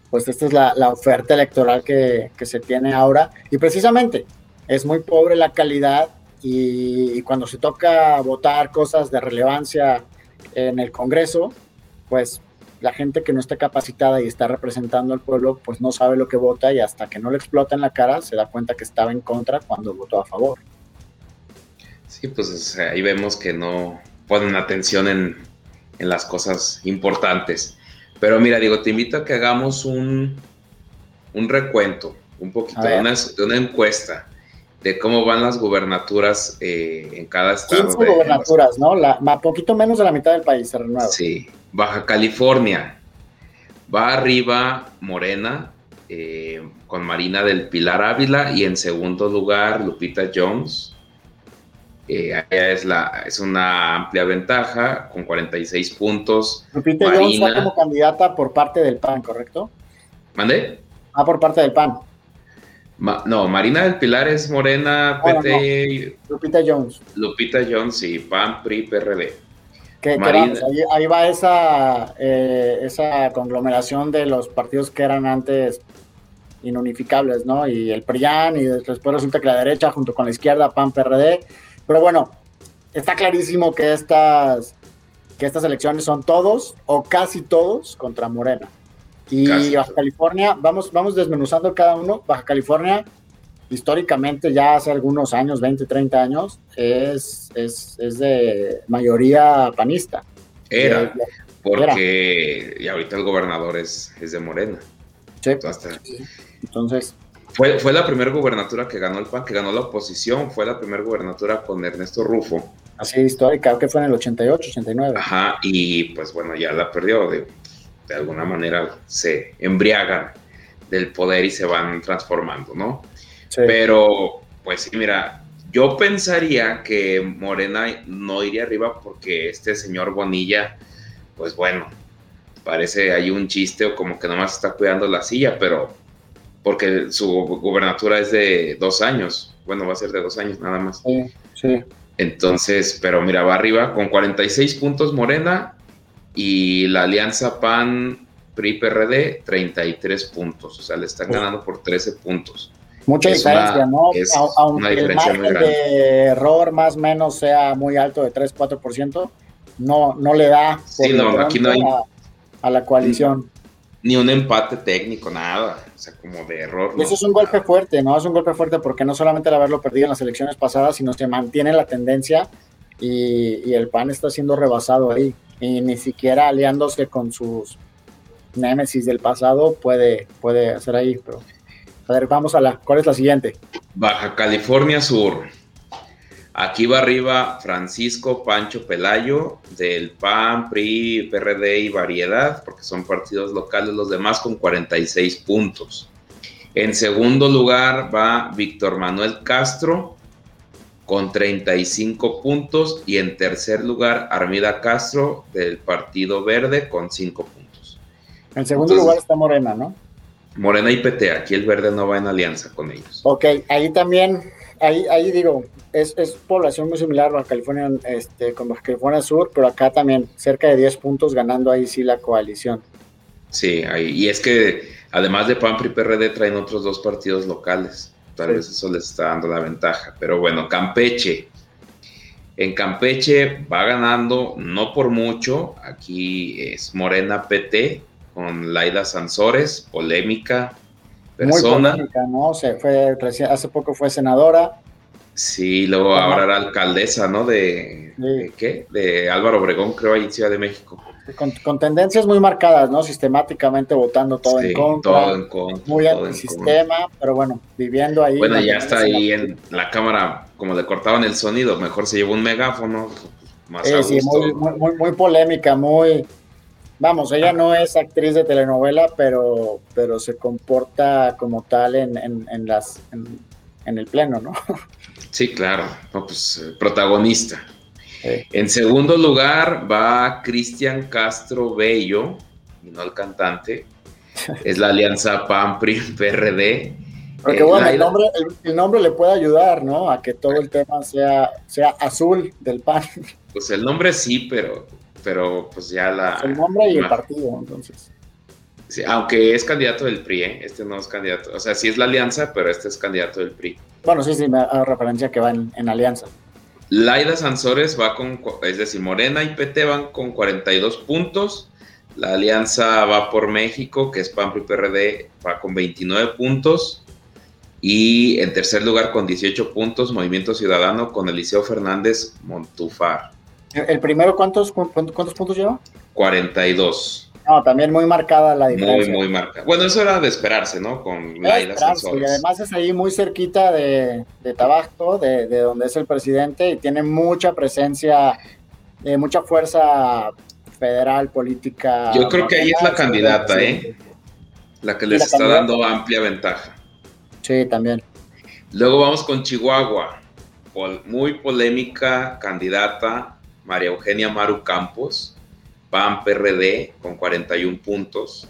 pues esta es la, oferta electoral que, que se tiene ahora. Y precisamente, es muy pobre la calidad y, cuando se toca votar cosas de relevancia en el Congreso, pues la gente que no está capacitada y está representando al pueblo, pues no sabe lo que vota y hasta que no le explota en la cara se da cuenta que estaba en contra cuando votó a favor. Sí, pues ahí vemos que no ponen atención en, en las cosas importantes. Pero mira, digo, te invito a que hagamos un, un recuento, un poquito, de una, de una encuesta de cómo van las gubernaturas eh, en cada estado. 15 gubernaturas, ¿no? La, poquito menos de la mitad del país se renueva. Sí, Baja California. Va arriba Morena eh, con Marina del Pilar Ávila y en segundo lugar Lupita Jones. Eh, es, la, es una amplia ventaja con 46 puntos. Lupita Jones va como candidata por parte del PAN, ¿correcto? ¿Mande? Ah, por parte del PAN no, Marina del Pilar es Morena, ah, PT. Lupita Jones. Lupita Jones y PAN, PRI, PRD. ahí, va esa, eh, esa conglomeración de los partidos que eran antes inunificables, ¿no? Y el PRIAN, y después resulta que la derecha junto con la izquierda, PAN, PRD. Pero bueno, está clarísimo que estas, que estas elecciones son todos o casi todos contra Morena. Y Baja California, vamos, vamos desmenuzando cada uno. Baja California, históricamente, ya hace algunos años, 20, 30 años, es, es, es de mayoría panista. Era, porque y ahorita el gobernador es, es de Morena. Sí. Entonces. Fue, fue la primera gubernatura que ganó el PAN, que ganó la oposición, fue la primera gubernatura con Ernesto Rufo. Así histórica, creo que fue en el 88, 89. Ajá, y pues bueno, ya la perdió. De, de alguna manera se embriagan del poder y se van transformando, ¿no? Pero, pues sí, mira, yo pensaría que Morena no iría arriba porque este señor Bonilla, pues bueno, parece hay un chiste o como que nomás está cuidando la silla, pero porque su gubernatura es de dos años, bueno, va a ser de dos años nada más. Sí, sí. Entonces, pero mira, va arriba con 46 puntos Morena y la alianza PAN PRI-PRD 33 puntos, o sea, le están ganando por 13 puntos. Mucha diferencia, ¿no? Aunque el margen de error más o menos sea muy alto de 3-4%, no, no le da sí, no, aquí no hay, a, la coalición. Ni un empate técnico, nada, o sea, como de error. Eso es un golpe fuerte, ¿no? Es un golpe fuerte porque no solamente el haberlo perdido en las elecciones pasadas, sino se mantiene la tendencia y, y el PAN está siendo rebasado ahí y ni siquiera aliándose con sus némesis del pasado puede, puede hacer ahí. Pero, a ver, vamos a la. ¿Cuál es la siguiente? Baja California Sur. Aquí va arriba Francisco Pancho Pelayo del PAN, PRI, PRD y Variedad, porque son partidos locales, los demás con 46 puntos. En segundo lugar va Víctor Manuel Castro con 35 puntos y en tercer lugar Armida Castro del Partido Verde con 5 puntos. En segundo lugar está Morena, ¿no? Morena y PT, aquí el Verde no va en alianza con ellos. Ok, ahí también, ahí, ahí digo, es, población muy similar California, este, con California Sur, pero acá también cerca de 10 puntos ganando ahí sí la coalición. Sí, ahí, y es que además de PAN, PRI, PRD traen otros dos partidos locales. Tal vez eso les está dando la ventaja. Pero bueno, Campeche. En Campeche va ganando, no por mucho. Aquí es Morena PT con Laida Sansores, polémica persona. Muy polémica, ¿no? Se fue, hace poco fue senadora. Sí, luego ahora era alcaldesa, ¿no? De, qué? De Álvaro Obregón, creo, ahí en Ciudad de México. Con, tendencias muy marcadas, ¿no? Sistemáticamente votando todo en contra. Todo en contra. Muy antisistema, pero bueno, viviendo ahí. Bueno, ya está ahí en la cámara, como le cortaban el sonido, mejor se llevó un megáfono. Más sí, muy, muy, muy, polémica, muy. Vamos, ella no es actriz de telenovela, pero, pero se comporta como tal en, en, las, en, el pleno, ¿no? Sí, claro, pues eh. En segundo lugar va Cristian Castro Bello, y no el cantante. Es la alianza PAN-PRI-PRD. Porque eh, bueno, el nombre, el, nombre, le puede ayudar, ¿no? A que todo el tema sea, sea azul del PAN. Pues el nombre sí, pero, pero pues ya la... El nombre y el partido, entonces. Sí, aunque es candidato del PRI, ¿eh? este no es candidato. O sea, sí es la alianza, pero este es candidato del PRI. Bueno, sí, sí, me hago referencia que va en alianza. Laida Sansores va con, es decir, Morena y PT van con 42 puntos. La alianza va por México, que es PAN y PRD, va con 29 puntos. Y en tercer lugar, con 18 puntos, Movimiento Ciudadano con Eliseo Fernández Montufar. ¿El primero cuántos, cuántos puntos lleva? 42. No, también muy marcada la diferencia. Muy, muy marcada. Bueno, eso era de esperarse, ¿no? Con Laida Y además es ahí muy cerquita de, de Tabasco, de, donde es el presidente, y tiene mucha presencia, eh, mucha fuerza federal, política. Yo creo que ahí es la candidata, ¿eh? La que les está dando amplia ventaja. Sí, también. Luego vamos con Chihuahua. Muy polémica candidata, María Eugenia Maru Campos PAN PRD con 41 puntos.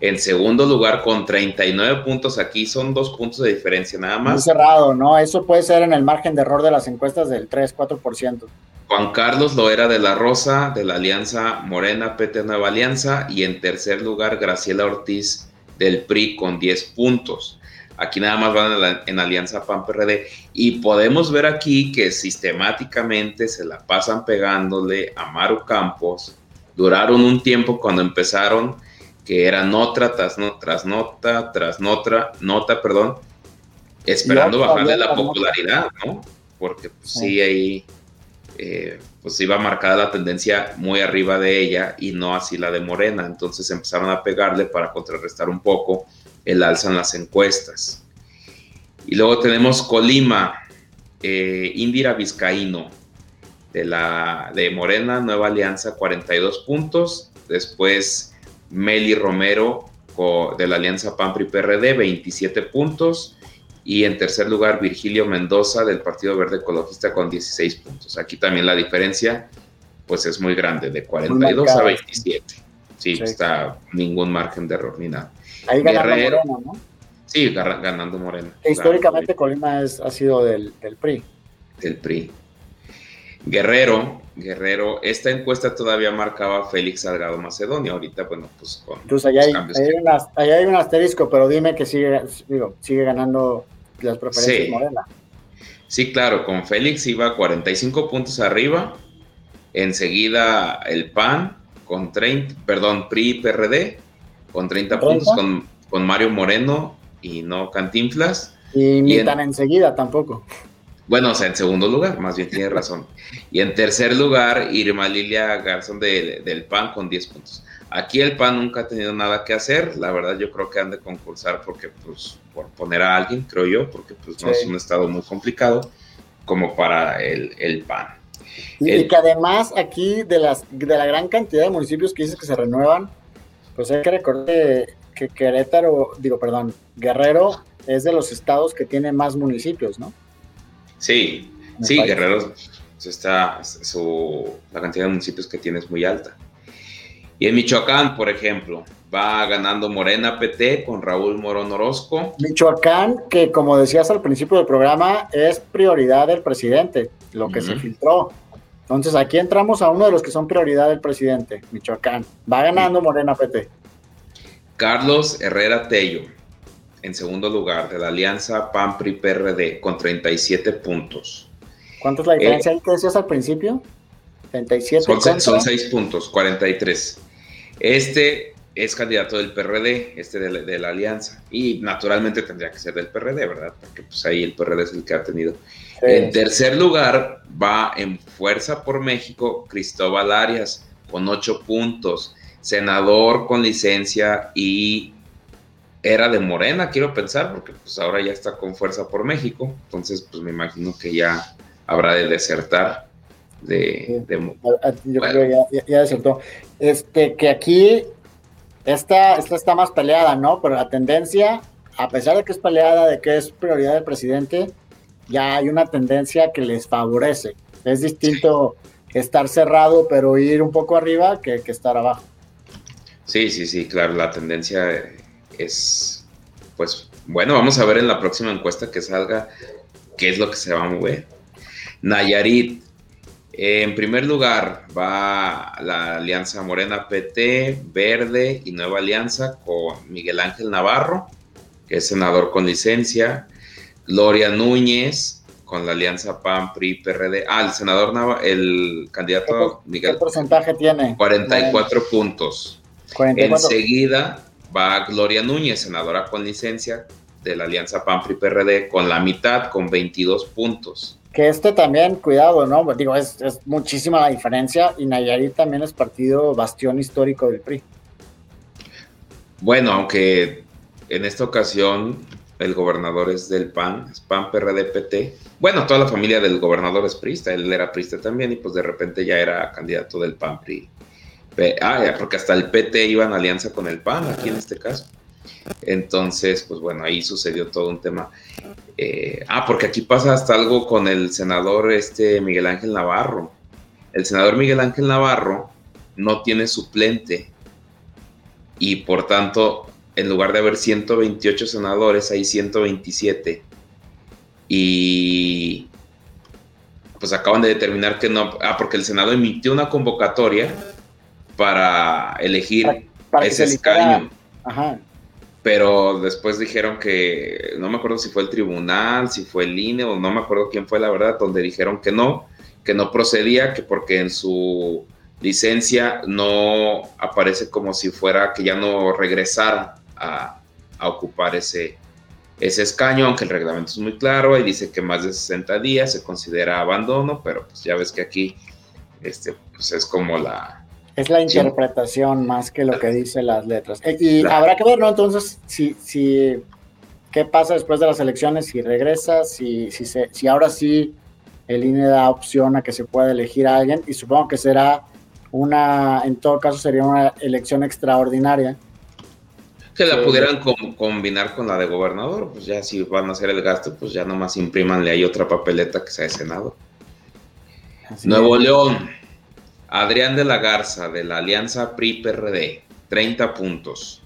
En segundo lugar, con 39 puntos, aquí son dos puntos de diferencia nada más. Muy cerrado, ¿no? Eso puede ser en el margen de error de las encuestas del 3-4%. Juan Carlos Loera de la Rosa, de la Alianza Morena PT Nueva Alianza. Y en tercer lugar, Graciela Ortiz del PRI con 10 puntos. Aquí nada más van en, en Alianza PAN-PRD. Y podemos ver aquí que sistemáticamente se la pasan pegándole a Maru Campos, duraron un tiempo cuando empezaron, que era nota tras, nota, tras nota, tras nota, nota, perdón, esperando bajarle la popularidad, ¿no? Porque pues, sí, ahí eh, pues iba marcada la tendencia muy arriba de ella y no así la de Morena. Entonces empezaron a pegarle para contrarrestar un poco el alza en las encuestas. Y luego tenemos Colima, eh, Indira Vizcaíno, de, la, de Morena, Nueva Alianza, 42 puntos. Después Meli Romero de la Alianza PAN-PRI-PRD, 27 puntos. Y en tercer lugar, Virgilio Mendoza del Partido Verde Ecologista con 16 puntos. Aquí también la diferencia pues es muy grande, de 42 a 27. Sí, está ningún margen de error ni nada. Ahí ganando Morena, ¿no? Sí, ganando Morena. históricamente Colima es, ha sido del, del PRI. Del PRI. Guerrero, Guerrero, esta encuesta todavía marcaba Félix Salgado Macedonia, ahorita, bueno, pues con Entonces, allá hay, hay, un asterisco, pero dime que sigue, digo, sigue ganando las preferencias sí. Sí, claro, con Félix iba 45 puntos arriba, enseguida el PAN con 30, perdón, PRI PRD con 30, puntos, con, con, Mario Moreno y no Cantinflas. Y ni tan enseguida tampoco. Bueno, o sea, en segundo lugar, más bien tiene razón. Y en tercer lugar, Irma Lilia Garzón del PAN con 10 puntos. Aquí el PAN nunca ha tenido nada que hacer. La verdad, yo creo que han de concursar porque, pues, por poner a alguien, creo yo, porque pues no es un estado muy complicado como para el, PAN. Y, que además aquí de, las, de la gran cantidad de municipios que dices que se renuevan, pues hay que recordar que que Querétaro, digo, perdón, Guerrero es de los estados que tiene más municipios, ¿no? Sí, sí, Guerrero está, su, la cantidad de municipios que tiene es muy alta. Y en Michoacán, por ejemplo, va ganando Morena PT con Raúl Morón Orozco. Michoacán, que como decías al principio del programa, es prioridad del presidente, lo que se filtró. Entonces aquí entramos a uno de los que son prioridad del presidente, Michoacán. Va ganando Morena PT. Carlos Herrera Tello, en segundo lugar, de la alianza PAN-PRI-PRD, con 37 puntos. ¿Cuánto es la diferencia ahí que decías al principio? 37. Son, son 6 puntos, 43. Este es candidato del PRD, este de la, alianza, y naturalmente tendría que ser del PRD, ¿verdad? Porque pues ahí el PRD es el que ha tenido. en tercer lugar va en Fuerza por México Cristóbal Arias con ocho puntos, senador con licencia y era de Morena, quiero pensar, porque pues ahora ya está con Fuerza por México, entonces pues me imagino que ya habrá de desertar de, Yo creo que ya, desertó. Este, que aquí esta, esta está más peleada, ¿no? Pero la tendencia, a pesar de que es peleada, de que es prioridad del presidente, ya hay una tendencia que les favorece. Es distinto estar cerrado, pero ir un poco arriba que, que estar abajo. Sí, sí, sí, claro, la tendencia es, pues, bueno, vamos a ver en la próxima encuesta que salga qué es lo que se va a mover. Nayarit, en primer lugar va la Alianza Morena PT, Verde y Nueva Alianza con Miguel Ángel Navarro, que es senador con licencia, Gloria Núñez con la Alianza PAN, PRI, PRD. Ah, el senador Navarro, el candidato Miguel. ¿Qué porcentaje tiene? 44 puntos. Enseguida va Gloria Núñez, senadora con licencia de la Alianza PAN, PRI, PRD, con la mitad, con 22 puntos que este también, cuidado, ¿no? Digo, es, muchísima la diferencia y Nayarit también es partido bastión histórico del PRI. Bueno, aunque en esta ocasión el gobernador es del PAN, es PAN, PRD, PT. Bueno, toda la familia del gobernador es prista, él era prista también y pues de repente ya era candidato del PAN, PRI. Ah, porque hasta el PT iba en alianza con el PAN, aquí en este caso. Entonces, pues bueno, ahí sucedió todo un tema. Eh, ah, porque aquí pasa hasta algo con el senador este Miguel Ángel Navarro. El senador Miguel Ángel Navarro no tiene suplente y por tanto, en lugar de haber 128 senadores, hay 127. Y pues acaban de determinar que no, ah, porque el Senado emitió una convocatoria para elegir ese escaño. Ajá pero después dijeron que, no me acuerdo si fue el tribunal, si fue el INE o no me acuerdo quién fue la verdad, donde dijeron que no, que no procedía, que porque en su licencia no aparece como si fuera que ya no regresara a, ocupar ese, ese escaño, aunque el reglamento es muy claro y dice que más de 60 días se considera abandono, pero pues ya ves que aquí este, pues es como la, es la interpretación más que lo que dicen las letras. Eh, y habrá que ver, ¿no? Entonces, si, si, ¿qué pasa después de las elecciones? Si regresa, si, si, se, si ahora sí el INE da opción a que se pueda elegir a alguien, y supongo que será una, en todo caso sería una elección extraordinaria. Que la pudieran combinar con la de gobernador, pues ya si van a hacer el gasto, pues ya nomás imprimanle ahí otra papeleta que sea de Senado. Nuevo León Adrián de la Garza, de la Alianza PRI-PRD, 30 puntos.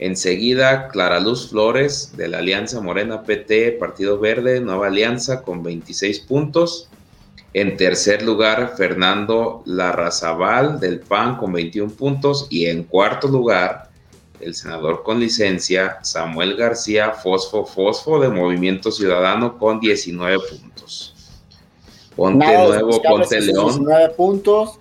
Enseguida, Clara Luz Flores, de la Alianza Morena PT, Partido Verde, Nueva Alianza, con 26 puntos. En tercer lugar, Fernando Larrazabal, del PAN, con 21 puntos. Y en cuarto lugar, el senador con licencia, Samuel García Fosfo Fosfo, de Movimiento Ciudadano, con 19 puntos. Ponte nuevo, ponte León. 19 puntos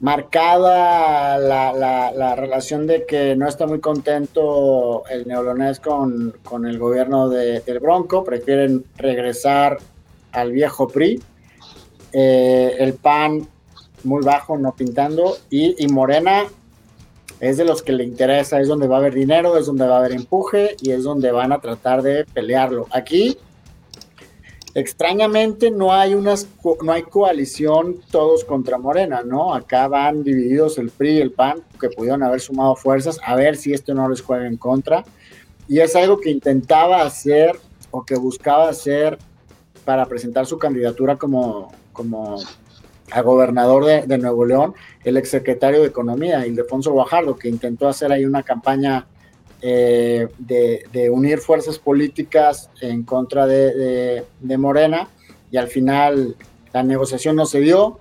marcada la, relación de que no está muy contento el neolonés con, con el gobierno de, del Bronco, prefieren regresar al viejo PRI, eh, el PAN muy bajo, no pintando, y, y, Morena es de los que le interesa, es donde va a haber dinero, es donde va a haber empuje y es donde van a tratar de pelearlo. Aquí extrañamente no hay unas no hay coalición todos contra Morena, ¿no? Acá van divididos el PRI y el PAN, que pudieron haber sumado fuerzas, a ver si esto no les juega en contra. Y es algo que intentaba hacer o que buscaba hacer para presentar su candidatura como, como a gobernador de, Nuevo León, el exsecretario de Economía, Ildefonso Guajardo, que intentó hacer ahí una campaña eh, de, unir fuerzas políticas en contra de, Morena y al final la negociación no se dio,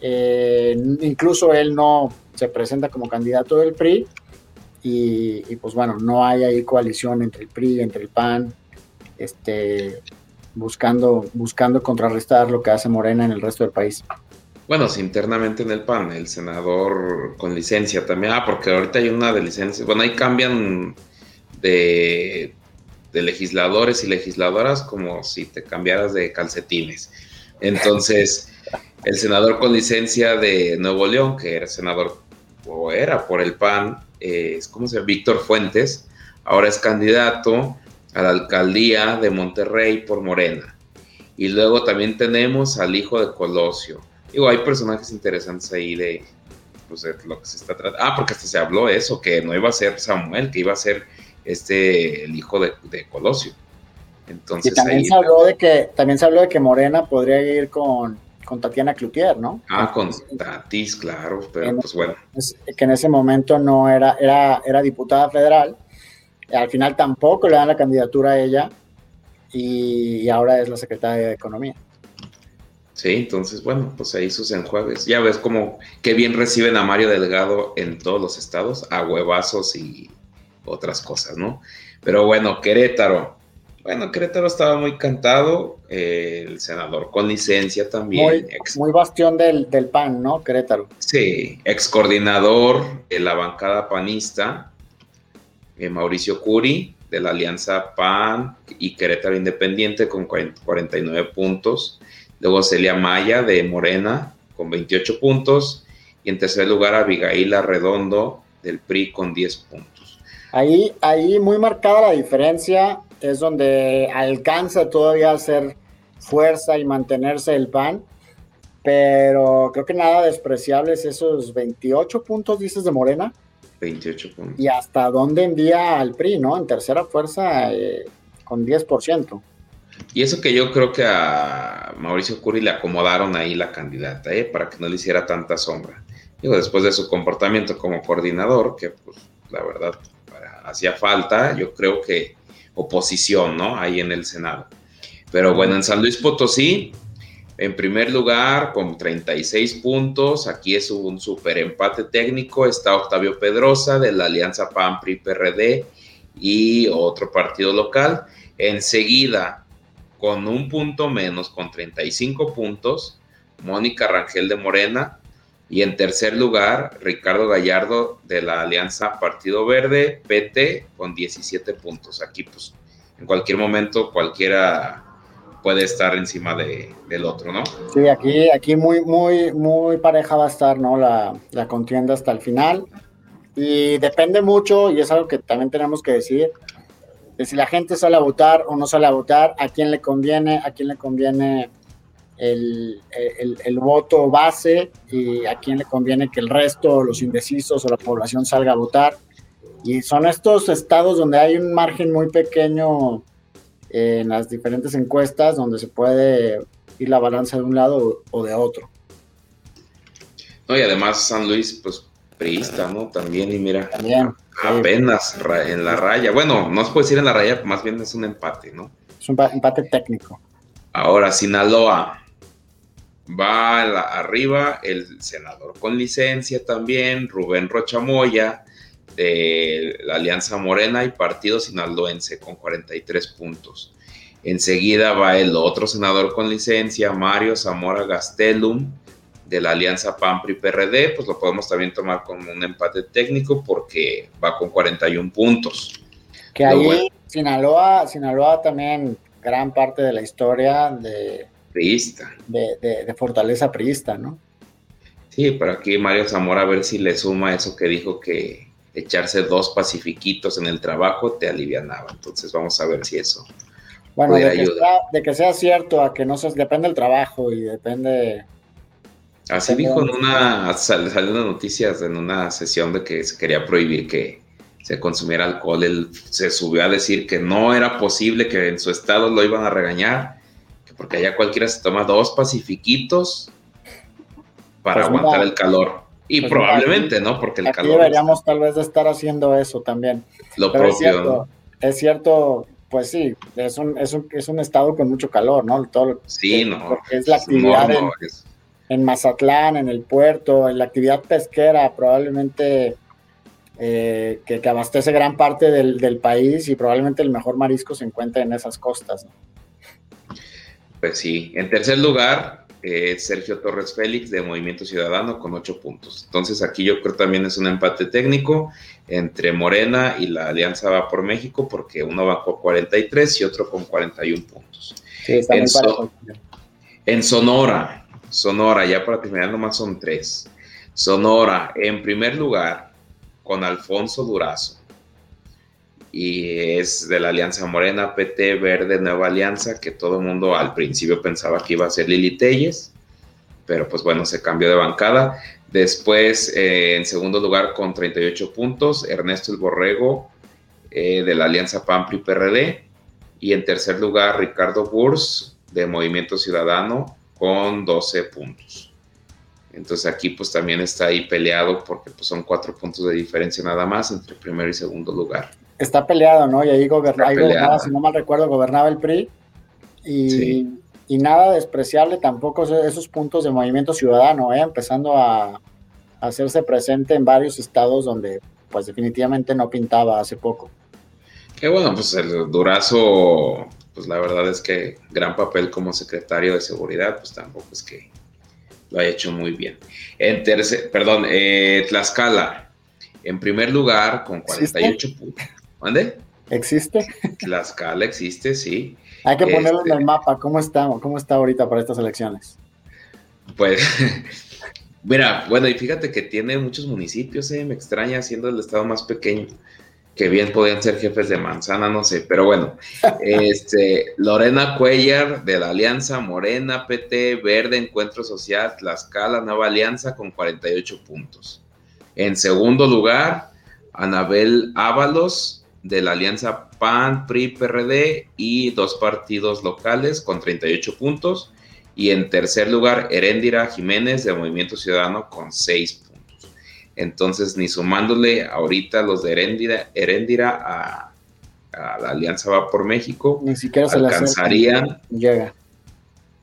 eh, incluso él no se presenta como candidato del PRI y, pues bueno, no hay ahí coalición entre el PRI, entre el PAN, este, buscando, buscando contrarrestar lo que hace Morena en el resto del país. Bueno, sí, internamente en el PAN, el senador con licencia también. Ah, porque ahorita hay una de licencia. Bueno, ahí cambian de, legisladores y legisladoras como si te cambiaras de calcetines. Entonces, el senador con licencia de Nuevo León, que era senador o era por el PAN, es como se llama? Víctor Fuentes, ahora es candidato a la alcaldía de Monterrey por Morena. Y luego también tenemos al hijo de Colosio, Digo, hay personajes interesantes ahí de, pues, lo que se está tratando. Ah, porque hasta se habló eso, que no iba a ser Samuel, que iba a ser este el hijo de, Colosio. Entonces, y también se habló de que también se habló de que Morena podría ir con, con Tatiana Cloutier, ¿no? Ah, con Tatis, claro, pero pues bueno. que en ese momento no era, era, era diputada federal. Al final tampoco le dan la candidatura a ella y ahora es la secretaria de Economía. Sí, entonces, bueno, pues ahí sus enjuagues. Ya ves como qué bien reciben a Mario Delgado en todos los estados, a huevazos y otras cosas, ¿no? Pero bueno, Querétaro. Bueno, Querétaro estaba muy cantado, eh, el senador con licencia también. Muy, bastión del, PAN, ¿no? Querétaro. Sí, ex coordinador de la bancada panista, eh, Mauricio Curi, de la Alianza PAN y Querétaro Independiente con 49 puntos. Luego Celia Maya de Morena con 28 puntos. Y en tercer lugar Abigail Arredondo del PRI con 10 puntos. Ahí, ahí muy marcada la diferencia es donde alcanza todavía a hacer fuerza y mantenerse el PAN, pero creo que nada despreciable es esos 28 puntos, dices, de Morena. 28 puntos. Y hasta dónde envía al PRI, ¿no? En tercera fuerza eh, con 10%. Y eso que yo creo que a Mauricio Curi le acomodaron ahí la candidata, ¿eh? para que no le hiciera tanta sombra. Digo, después de su comportamiento como coordinador, que pues la verdad hacía falta, yo creo que oposición, ¿no? Ahí en el Senado. Pero bueno, en San Luis Potosí, en primer lugar, con 36 puntos, aquí es un super empate técnico, está Octavio Pedrosa de la Alianza PAN-PRI-PRD y otro partido local. Enseguida, con un punto menos, con 35 puntos, Mónica Rangel de Morena. Y en tercer lugar, Ricardo Gallardo de la Alianza Partido Verde, PT, con 17 puntos. Aquí, pues, en cualquier momento, cualquiera puede estar encima de, del otro, ¿no? Sí, aquí, aquí muy, muy, muy pareja va a estar, ¿no? La, la contienda hasta el final. Y depende mucho, y es algo que también tenemos que decir, de si la gente sale a votar o no sale a votar, a quién le conviene, a quién le conviene el, voto base y a quién le conviene que el resto, los indecisos o la población salga a votar. Y son estos estados donde hay un margen muy pequeño en las diferentes encuestas donde se puede ir la balanza de un lado o de otro. No, y además San Luis, pues priista, ¿no? También, y mira. También. Apenas en la raya. Bueno, no se puede decir en la raya, más bien es un empate, ¿no? Es un empate técnico. Ahora, Sinaloa. Va arriba el senador con licencia también, Rubén Rochamoya, de la Alianza Morena y Partido Sinaloense con 43 puntos. Enseguida va el otro senador con licencia, Mario Zamora Gastelum, de la alianza PAN-PRI-PRD, pues lo podemos también tomar como un empate técnico porque va con 41 puntos. Que ahí Sinaloa, Sinaloa también gran parte de la historia de, priista. De, fortaleza priista, ¿no? Sí, pero aquí Mario Zamora a ver si le suma eso que dijo que echarse dos pacifiquitos en el trabajo te alivianaba. Entonces vamos a ver si eso Bueno, de que, sea, de que, sea, cierto, a que no se depende del trabajo y depende. Así dijo en una, salió una noticias en una sesión de que se quería prohibir que se consumiera alcohol. Él se subió a decir que no era posible, que en su estado lo iban a regañar, que porque allá cualquiera se toma dos pacifiquitos para pues aguantar el calor. Y pues probablemente, ¿no? Porque el calor. Deberíamos tal vez de estar haciendo eso también. Lo propio. Es cierto, pues sí, es un, es un, es un estado con mucho calor, ¿no? Todo, sí, no. Porque es la actividad en, en, Mazatlán, en el puerto, en la actividad pesquera, probablemente eh, que, que, abastece gran parte del, del, país y probablemente el mejor marisco se encuentra en esas costas. ¿no? Pues sí. En tercer lugar, eh, Sergio Torres Félix de Movimiento Ciudadano con ocho puntos. Entonces aquí yo creo también es un empate técnico entre Morena y la Alianza Va por México porque uno va con 43 y otro con 41 puntos. Sí, está en, en Sonora, Sonora, ya para terminar nomás son tres. Sonora, en primer lugar, con Alfonso Durazo y es de la Alianza Morena, PT, Verde, Nueva Alianza, que todo el mundo al principio pensaba que iba a ser Lili Telles, pero pues bueno, se cambió de bancada. Después, eh, en segundo lugar, con 38 puntos, Ernesto El Borrego, eh, de la Alianza PAMPRI-PRD, y en tercer lugar, Ricardo Burs, de Movimiento Ciudadano, con 12 puntos. Entonces aquí pues también está ahí peleado porque pues son cuatro puntos de diferencia nada más entre primero y segundo lugar está peleado, ¿no? Y ahí, gobernaba, si no mal recuerdo, gobernaba el PRI. Y, nada despreciable tampoco esos puntos de movimiento ciudadano, ¿eh? empezando a, hacerse presente en varios estados donde pues definitivamente no pintaba hace poco. Qué bueno, pues el Durazo, pues la verdad es que gran papel como secretario de seguridad, pues tampoco es que lo haya hecho muy bien. En tercer, perdón, eh, Tlaxcala, en primer lugar con 48 puntos. ¿Mande? ¿Existe? La escala existe, sí. Hay que ponerlo en el este, mapa. ¿Cómo está, ¿Cómo está ahorita para estas elecciones? Pues, mira, bueno, y fíjate que tiene muchos municipios, ¿eh? me extraña siendo el estado más pequeño, que bien podían ser jefes de manzana, no sé, pero bueno, este, Lorena Cuellar de la Alianza Morena, PT, Verde, Encuentro Social, Tlaxcala, Nueva Alianza con 48 puntos. En segundo lugar, Anabel Ábalos de la alianza PAN, PRI, PRD y dos partidos locales con 38 puntos. Y en tercer lugar, Heréndira Jiménez de Movimiento Ciudadano con 6 puntos. Entonces, ni sumándole ahorita los de Heréndira, a, la Alianza Va por México, ni siquiera se alcanzarían. Llega.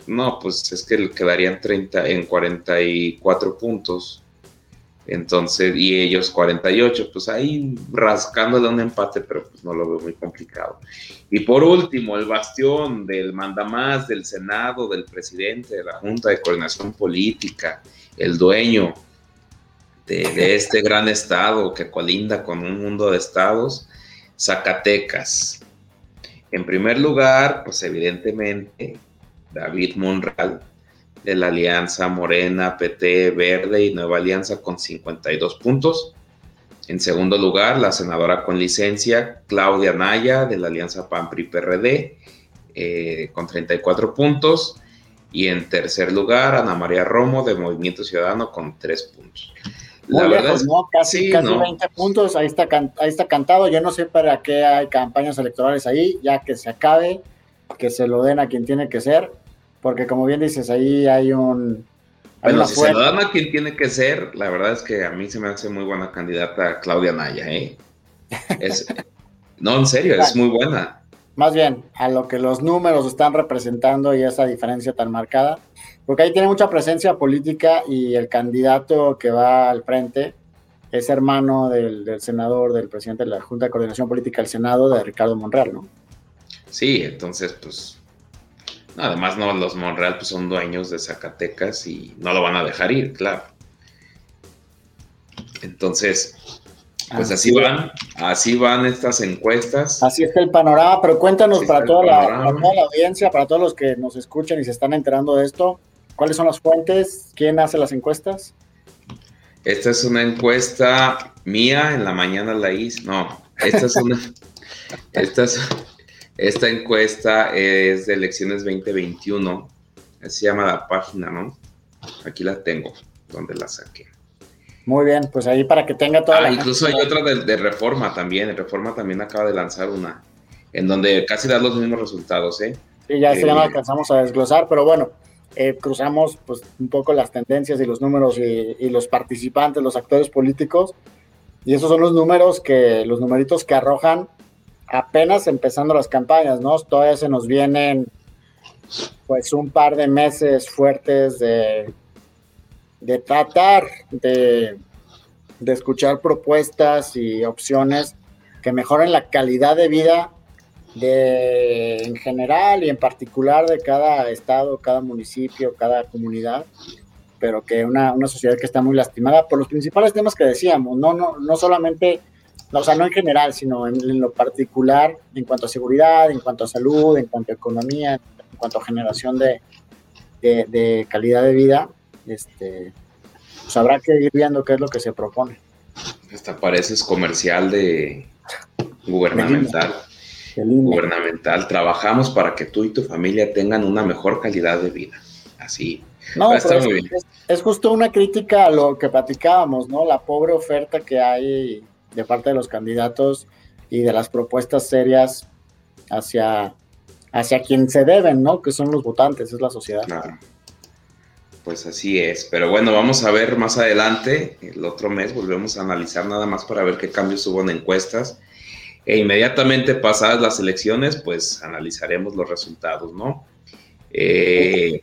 No, pues es que quedarían 30 en 44 puntos entonces, y ellos 48, pues ahí rascándole un empate, pero pues no lo veo muy complicado. Y por último, el bastión del mandamás del Senado, del presidente de la Junta de Coordinación Política, el dueño de, este gran estado que colinda con un mundo de estados, Zacatecas. En primer lugar, pues evidentemente, David Monreal, de la Alianza Morena, PT, Verde y Nueva Alianza con 52 puntos. En segundo lugar, la senadora con licencia Claudia Naya de la Alianza PAN-PRI-PRD eh, con 34 puntos. Y en tercer lugar, Ana María Romo de Movimiento Ciudadano con 3 puntos. La verdad es, ¿no? Casi, casi 20 puntos, ahí está, ahí está cantado. Yo no sé para qué hay campañas electorales ahí, ya que se acabe, que se lo den a quien tiene que ser porque como bien dices, ahí hay un... bueno, si se lo dan a quien tiene que ser, la verdad es que a mí se me hace muy buena candidata Claudia Naya, ¿eh? no, en serio, es muy buena. Más bien, a lo que los números están representando y esa diferencia tan marcada, porque ahí tiene mucha presencia política y el candidato que va al frente es hermano del, del senador, del presidente de la Junta de Coordinación Política del Senado, de Ricardo Monreal, ¿no? Sí, entonces, pues Además, no, los Monreal pues, son dueños de Zacatecas y no lo van a dejar ir, claro. Entonces, pues así, van, así van estas encuestas. Así está el panorama, pero cuéntanos para toda, la, para toda, la, audiencia, para todos los que nos escuchan y se están enterando de esto, ¿cuáles son las fuentes? ¿Quién hace las encuestas? Esta es una encuesta mía, en la mañana la hice, no, esta es una, esta es, Esta encuesta es de elecciones 2021. Se llama la página, ¿no? Aquí la tengo, donde la saqué. Muy bien, pues ahí para que tenga toda ah, Incluso hay otra de, Reforma también. Reforma también acaba de lanzar una, en donde casi da los mismos resultados, ¿eh? Sí, ya, ya no alcanzamos a desglosar, pero bueno, eh, cruzamos pues un poco las tendencias y los números y, los participantes, los actores políticos, y esos son los números que, los numeritos que arrojan apenas empezando las campañas, ¿no? Todavía se nos vienen pues un par de meses fuertes de, de tratar de, de escuchar propuestas y opciones que mejoren la calidad de vida de, en general y en particular de cada estado, cada municipio, cada comunidad, pero que una, una sociedad que está muy lastimada por los principales temas que decíamos, no, no, no solamente, o sea, no en general, sino en, lo particular en cuanto a seguridad, en cuanto a salud, en cuanto a economía, en cuanto a generación de, de, calidad de vida, este, pues habrá que ir viendo qué es lo que se propone. Hasta pareces comercial de gubernamental gubernamental, trabajamos para que tú y tu familia tengan una mejor calidad de vida. Así. No, es, Es, justo una crítica a lo que platicábamos, ¿no? La pobre oferta que hay de parte de los candidatos y de las propuestas serias hacia, hacia quien se deben, ¿no? Que son los votantes, es la sociedad. Claro. Pues así es, pero bueno, vamos a ver más adelante, el otro mes volvemos a analizar nada más para ver qué cambios hubo en encuestas e inmediatamente pasadas las elecciones, pues analizaremos los resultados, ¿no? Eh,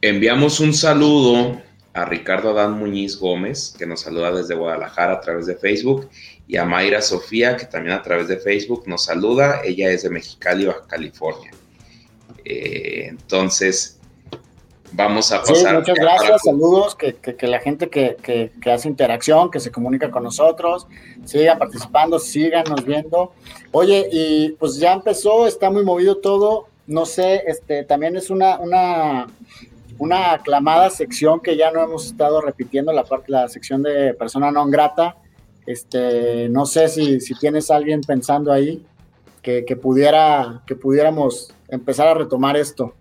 enviamos un saludo a Ricardo Adán Muñiz Gómez, que nos saluda desde Guadalajara a través de Facebook, y a Mayra Sofía, que también a través de Facebook nos saluda. Ella es de Mexicali, Baja California. Eh, entonces, vamos a pasar. muchas gracias, saludos, que, la gente que, hace interacción, que se comunica con nosotros, siga participando, síganos viendo. Oye, y pues ya empezó, está muy movido todo. No sé, este también es una, una, una aclamada sección que ya no hemos estado repitiendo, la parte, la sección de persona no grata. Este, no sé si, si tienes alguien pensando ahí que, que pudiera, que pudiéramos empezar a retomar esto.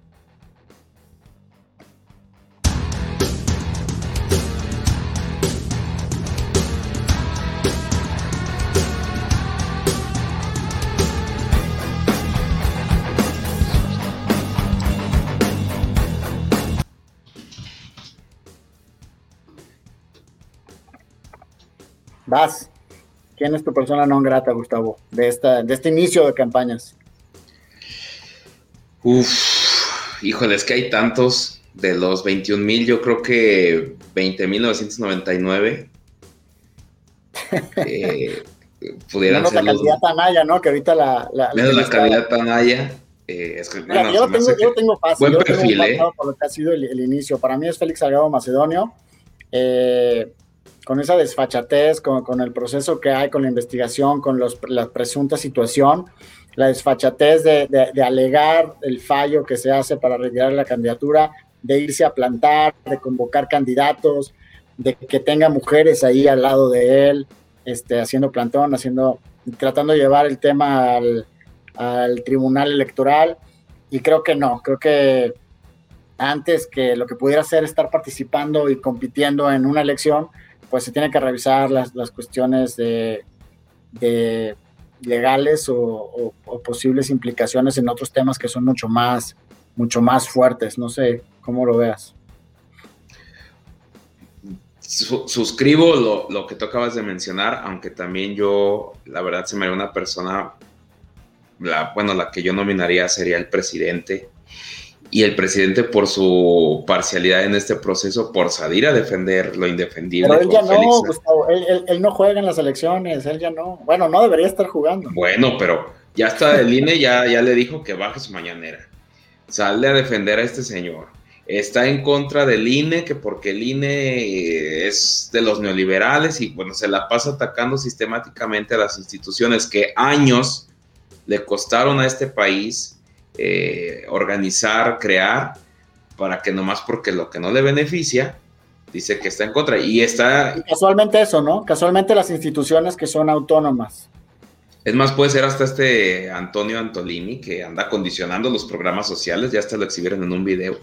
Vas. ¿Quién es tu persona no grata, Gustavo, de, esta, de este inicio de campañas? Uf, híjole, es que hay tantos. De los 21 mil, yo creo que 20.999 eh, pudieran menos ser la candidata Anaya, ¿no? Que ahorita la... la menos la candidata Anaya. Eh, es que, yo, tengo, yo tengo fácil. Buen perfil, ¿eh? Por lo que ha sido el, inicio. Para mí es Félix Salgado Macedonio. Eh, con esa desfachatez, con, el proceso que hay, con la investigación, con los, la presunta situación, la desfachatez de, alegar el fallo que se hace para retirar la candidatura, de irse a plantar, de convocar candidatos, de que tenga mujeres ahí al lado de él, este, haciendo plantón, haciendo, tratando de llevar el tema al, al tribunal electoral. Y creo que no, creo que antes que lo que pudiera hacer estar participando y compitiendo en una elección, pues se tiene que revisar las, las cuestiones de, legales o, posibles implicaciones en otros temas que son mucho más, mucho más fuertes. No sé cómo lo veas. suscribo lo, lo, que tú acabas de mencionar, aunque también yo, la verdad, se me haría una persona, la, bueno, la que yo nominaría sería el presidente y el presidente por su parcialidad en este proceso, por salir a defender lo indefendible. Pero él ya no, Gustavo, él, no juega en las elecciones, él ya no. Bueno, no debería estar jugando. Bueno, pero ya está el INE, ya, ya le dijo que baje su mañanera. Sale a defender a este señor. Está en contra del INE, que porque el INE es de los neoliberales y bueno, se la pasa atacando sistemáticamente a las instituciones que años le costaron a este país eh, organizar, crear, para que nomás porque lo que no le beneficia, dice que está en contra. Y está... casualmente eso, ¿no? Casualmente las instituciones que son autónomas. Es más, puede ser hasta este Antonio Antolini que anda condicionando los programas sociales, ya hasta lo exhibieron en un video.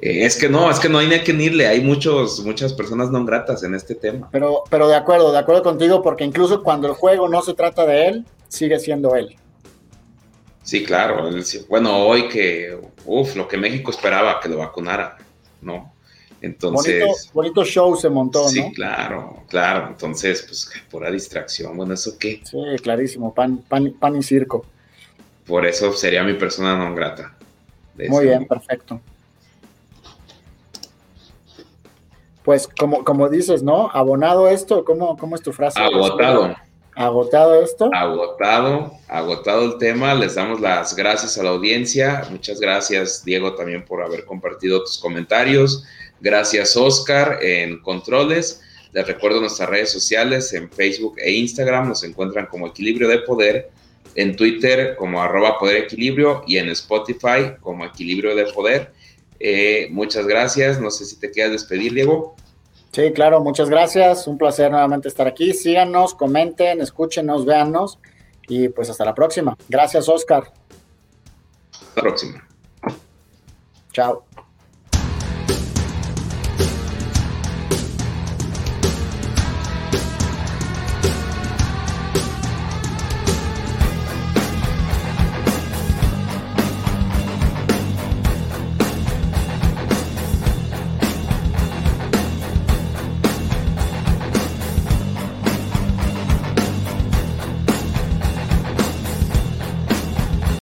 Eh, es que no, es que no hay ni que irle, hay muchos, muchas personas no gratas en este tema. Pero, pero de acuerdo, de acuerdo contigo, porque incluso cuando el juego no se trata de él, sigue siendo él. Sí, claro. bueno, hoy que, uff, lo que México esperaba que lo vacunara, ¿no? Entonces. Bonito, show se montó, ¿no? Sí, claro, claro. Entonces, pues, pura distracción. Bueno, ¿eso qué? Sí, clarísimo. Pan, pan, pan y circo. Por eso sería mi persona no grata. Muy bien, perfecto. Pues, como, como dices, ¿no? Abonado esto, ¿cómo, cómo es tu frase? Agotado. ¿Agotado esto? Agotado, agotado el tema. Les damos las gracias a la audiencia. Muchas gracias, Diego, también por haber compartido tus comentarios. Gracias, Oscar, en controles. Les recuerdo nuestras redes sociales en Facebook e Instagram. Nos encuentran como Equilibrio de Poder. En Twitter como arroba Poder Equilibrio y en Spotify como Equilibrio de Poder. Eh, muchas gracias. No sé si te quieres despedir, Diego. Sí, claro, muchas gracias. Un placer nuevamente estar aquí. Síganos, comenten, escúchenos, véannos y pues hasta la próxima. Gracias, Oscar. Hasta la próxima. Chao.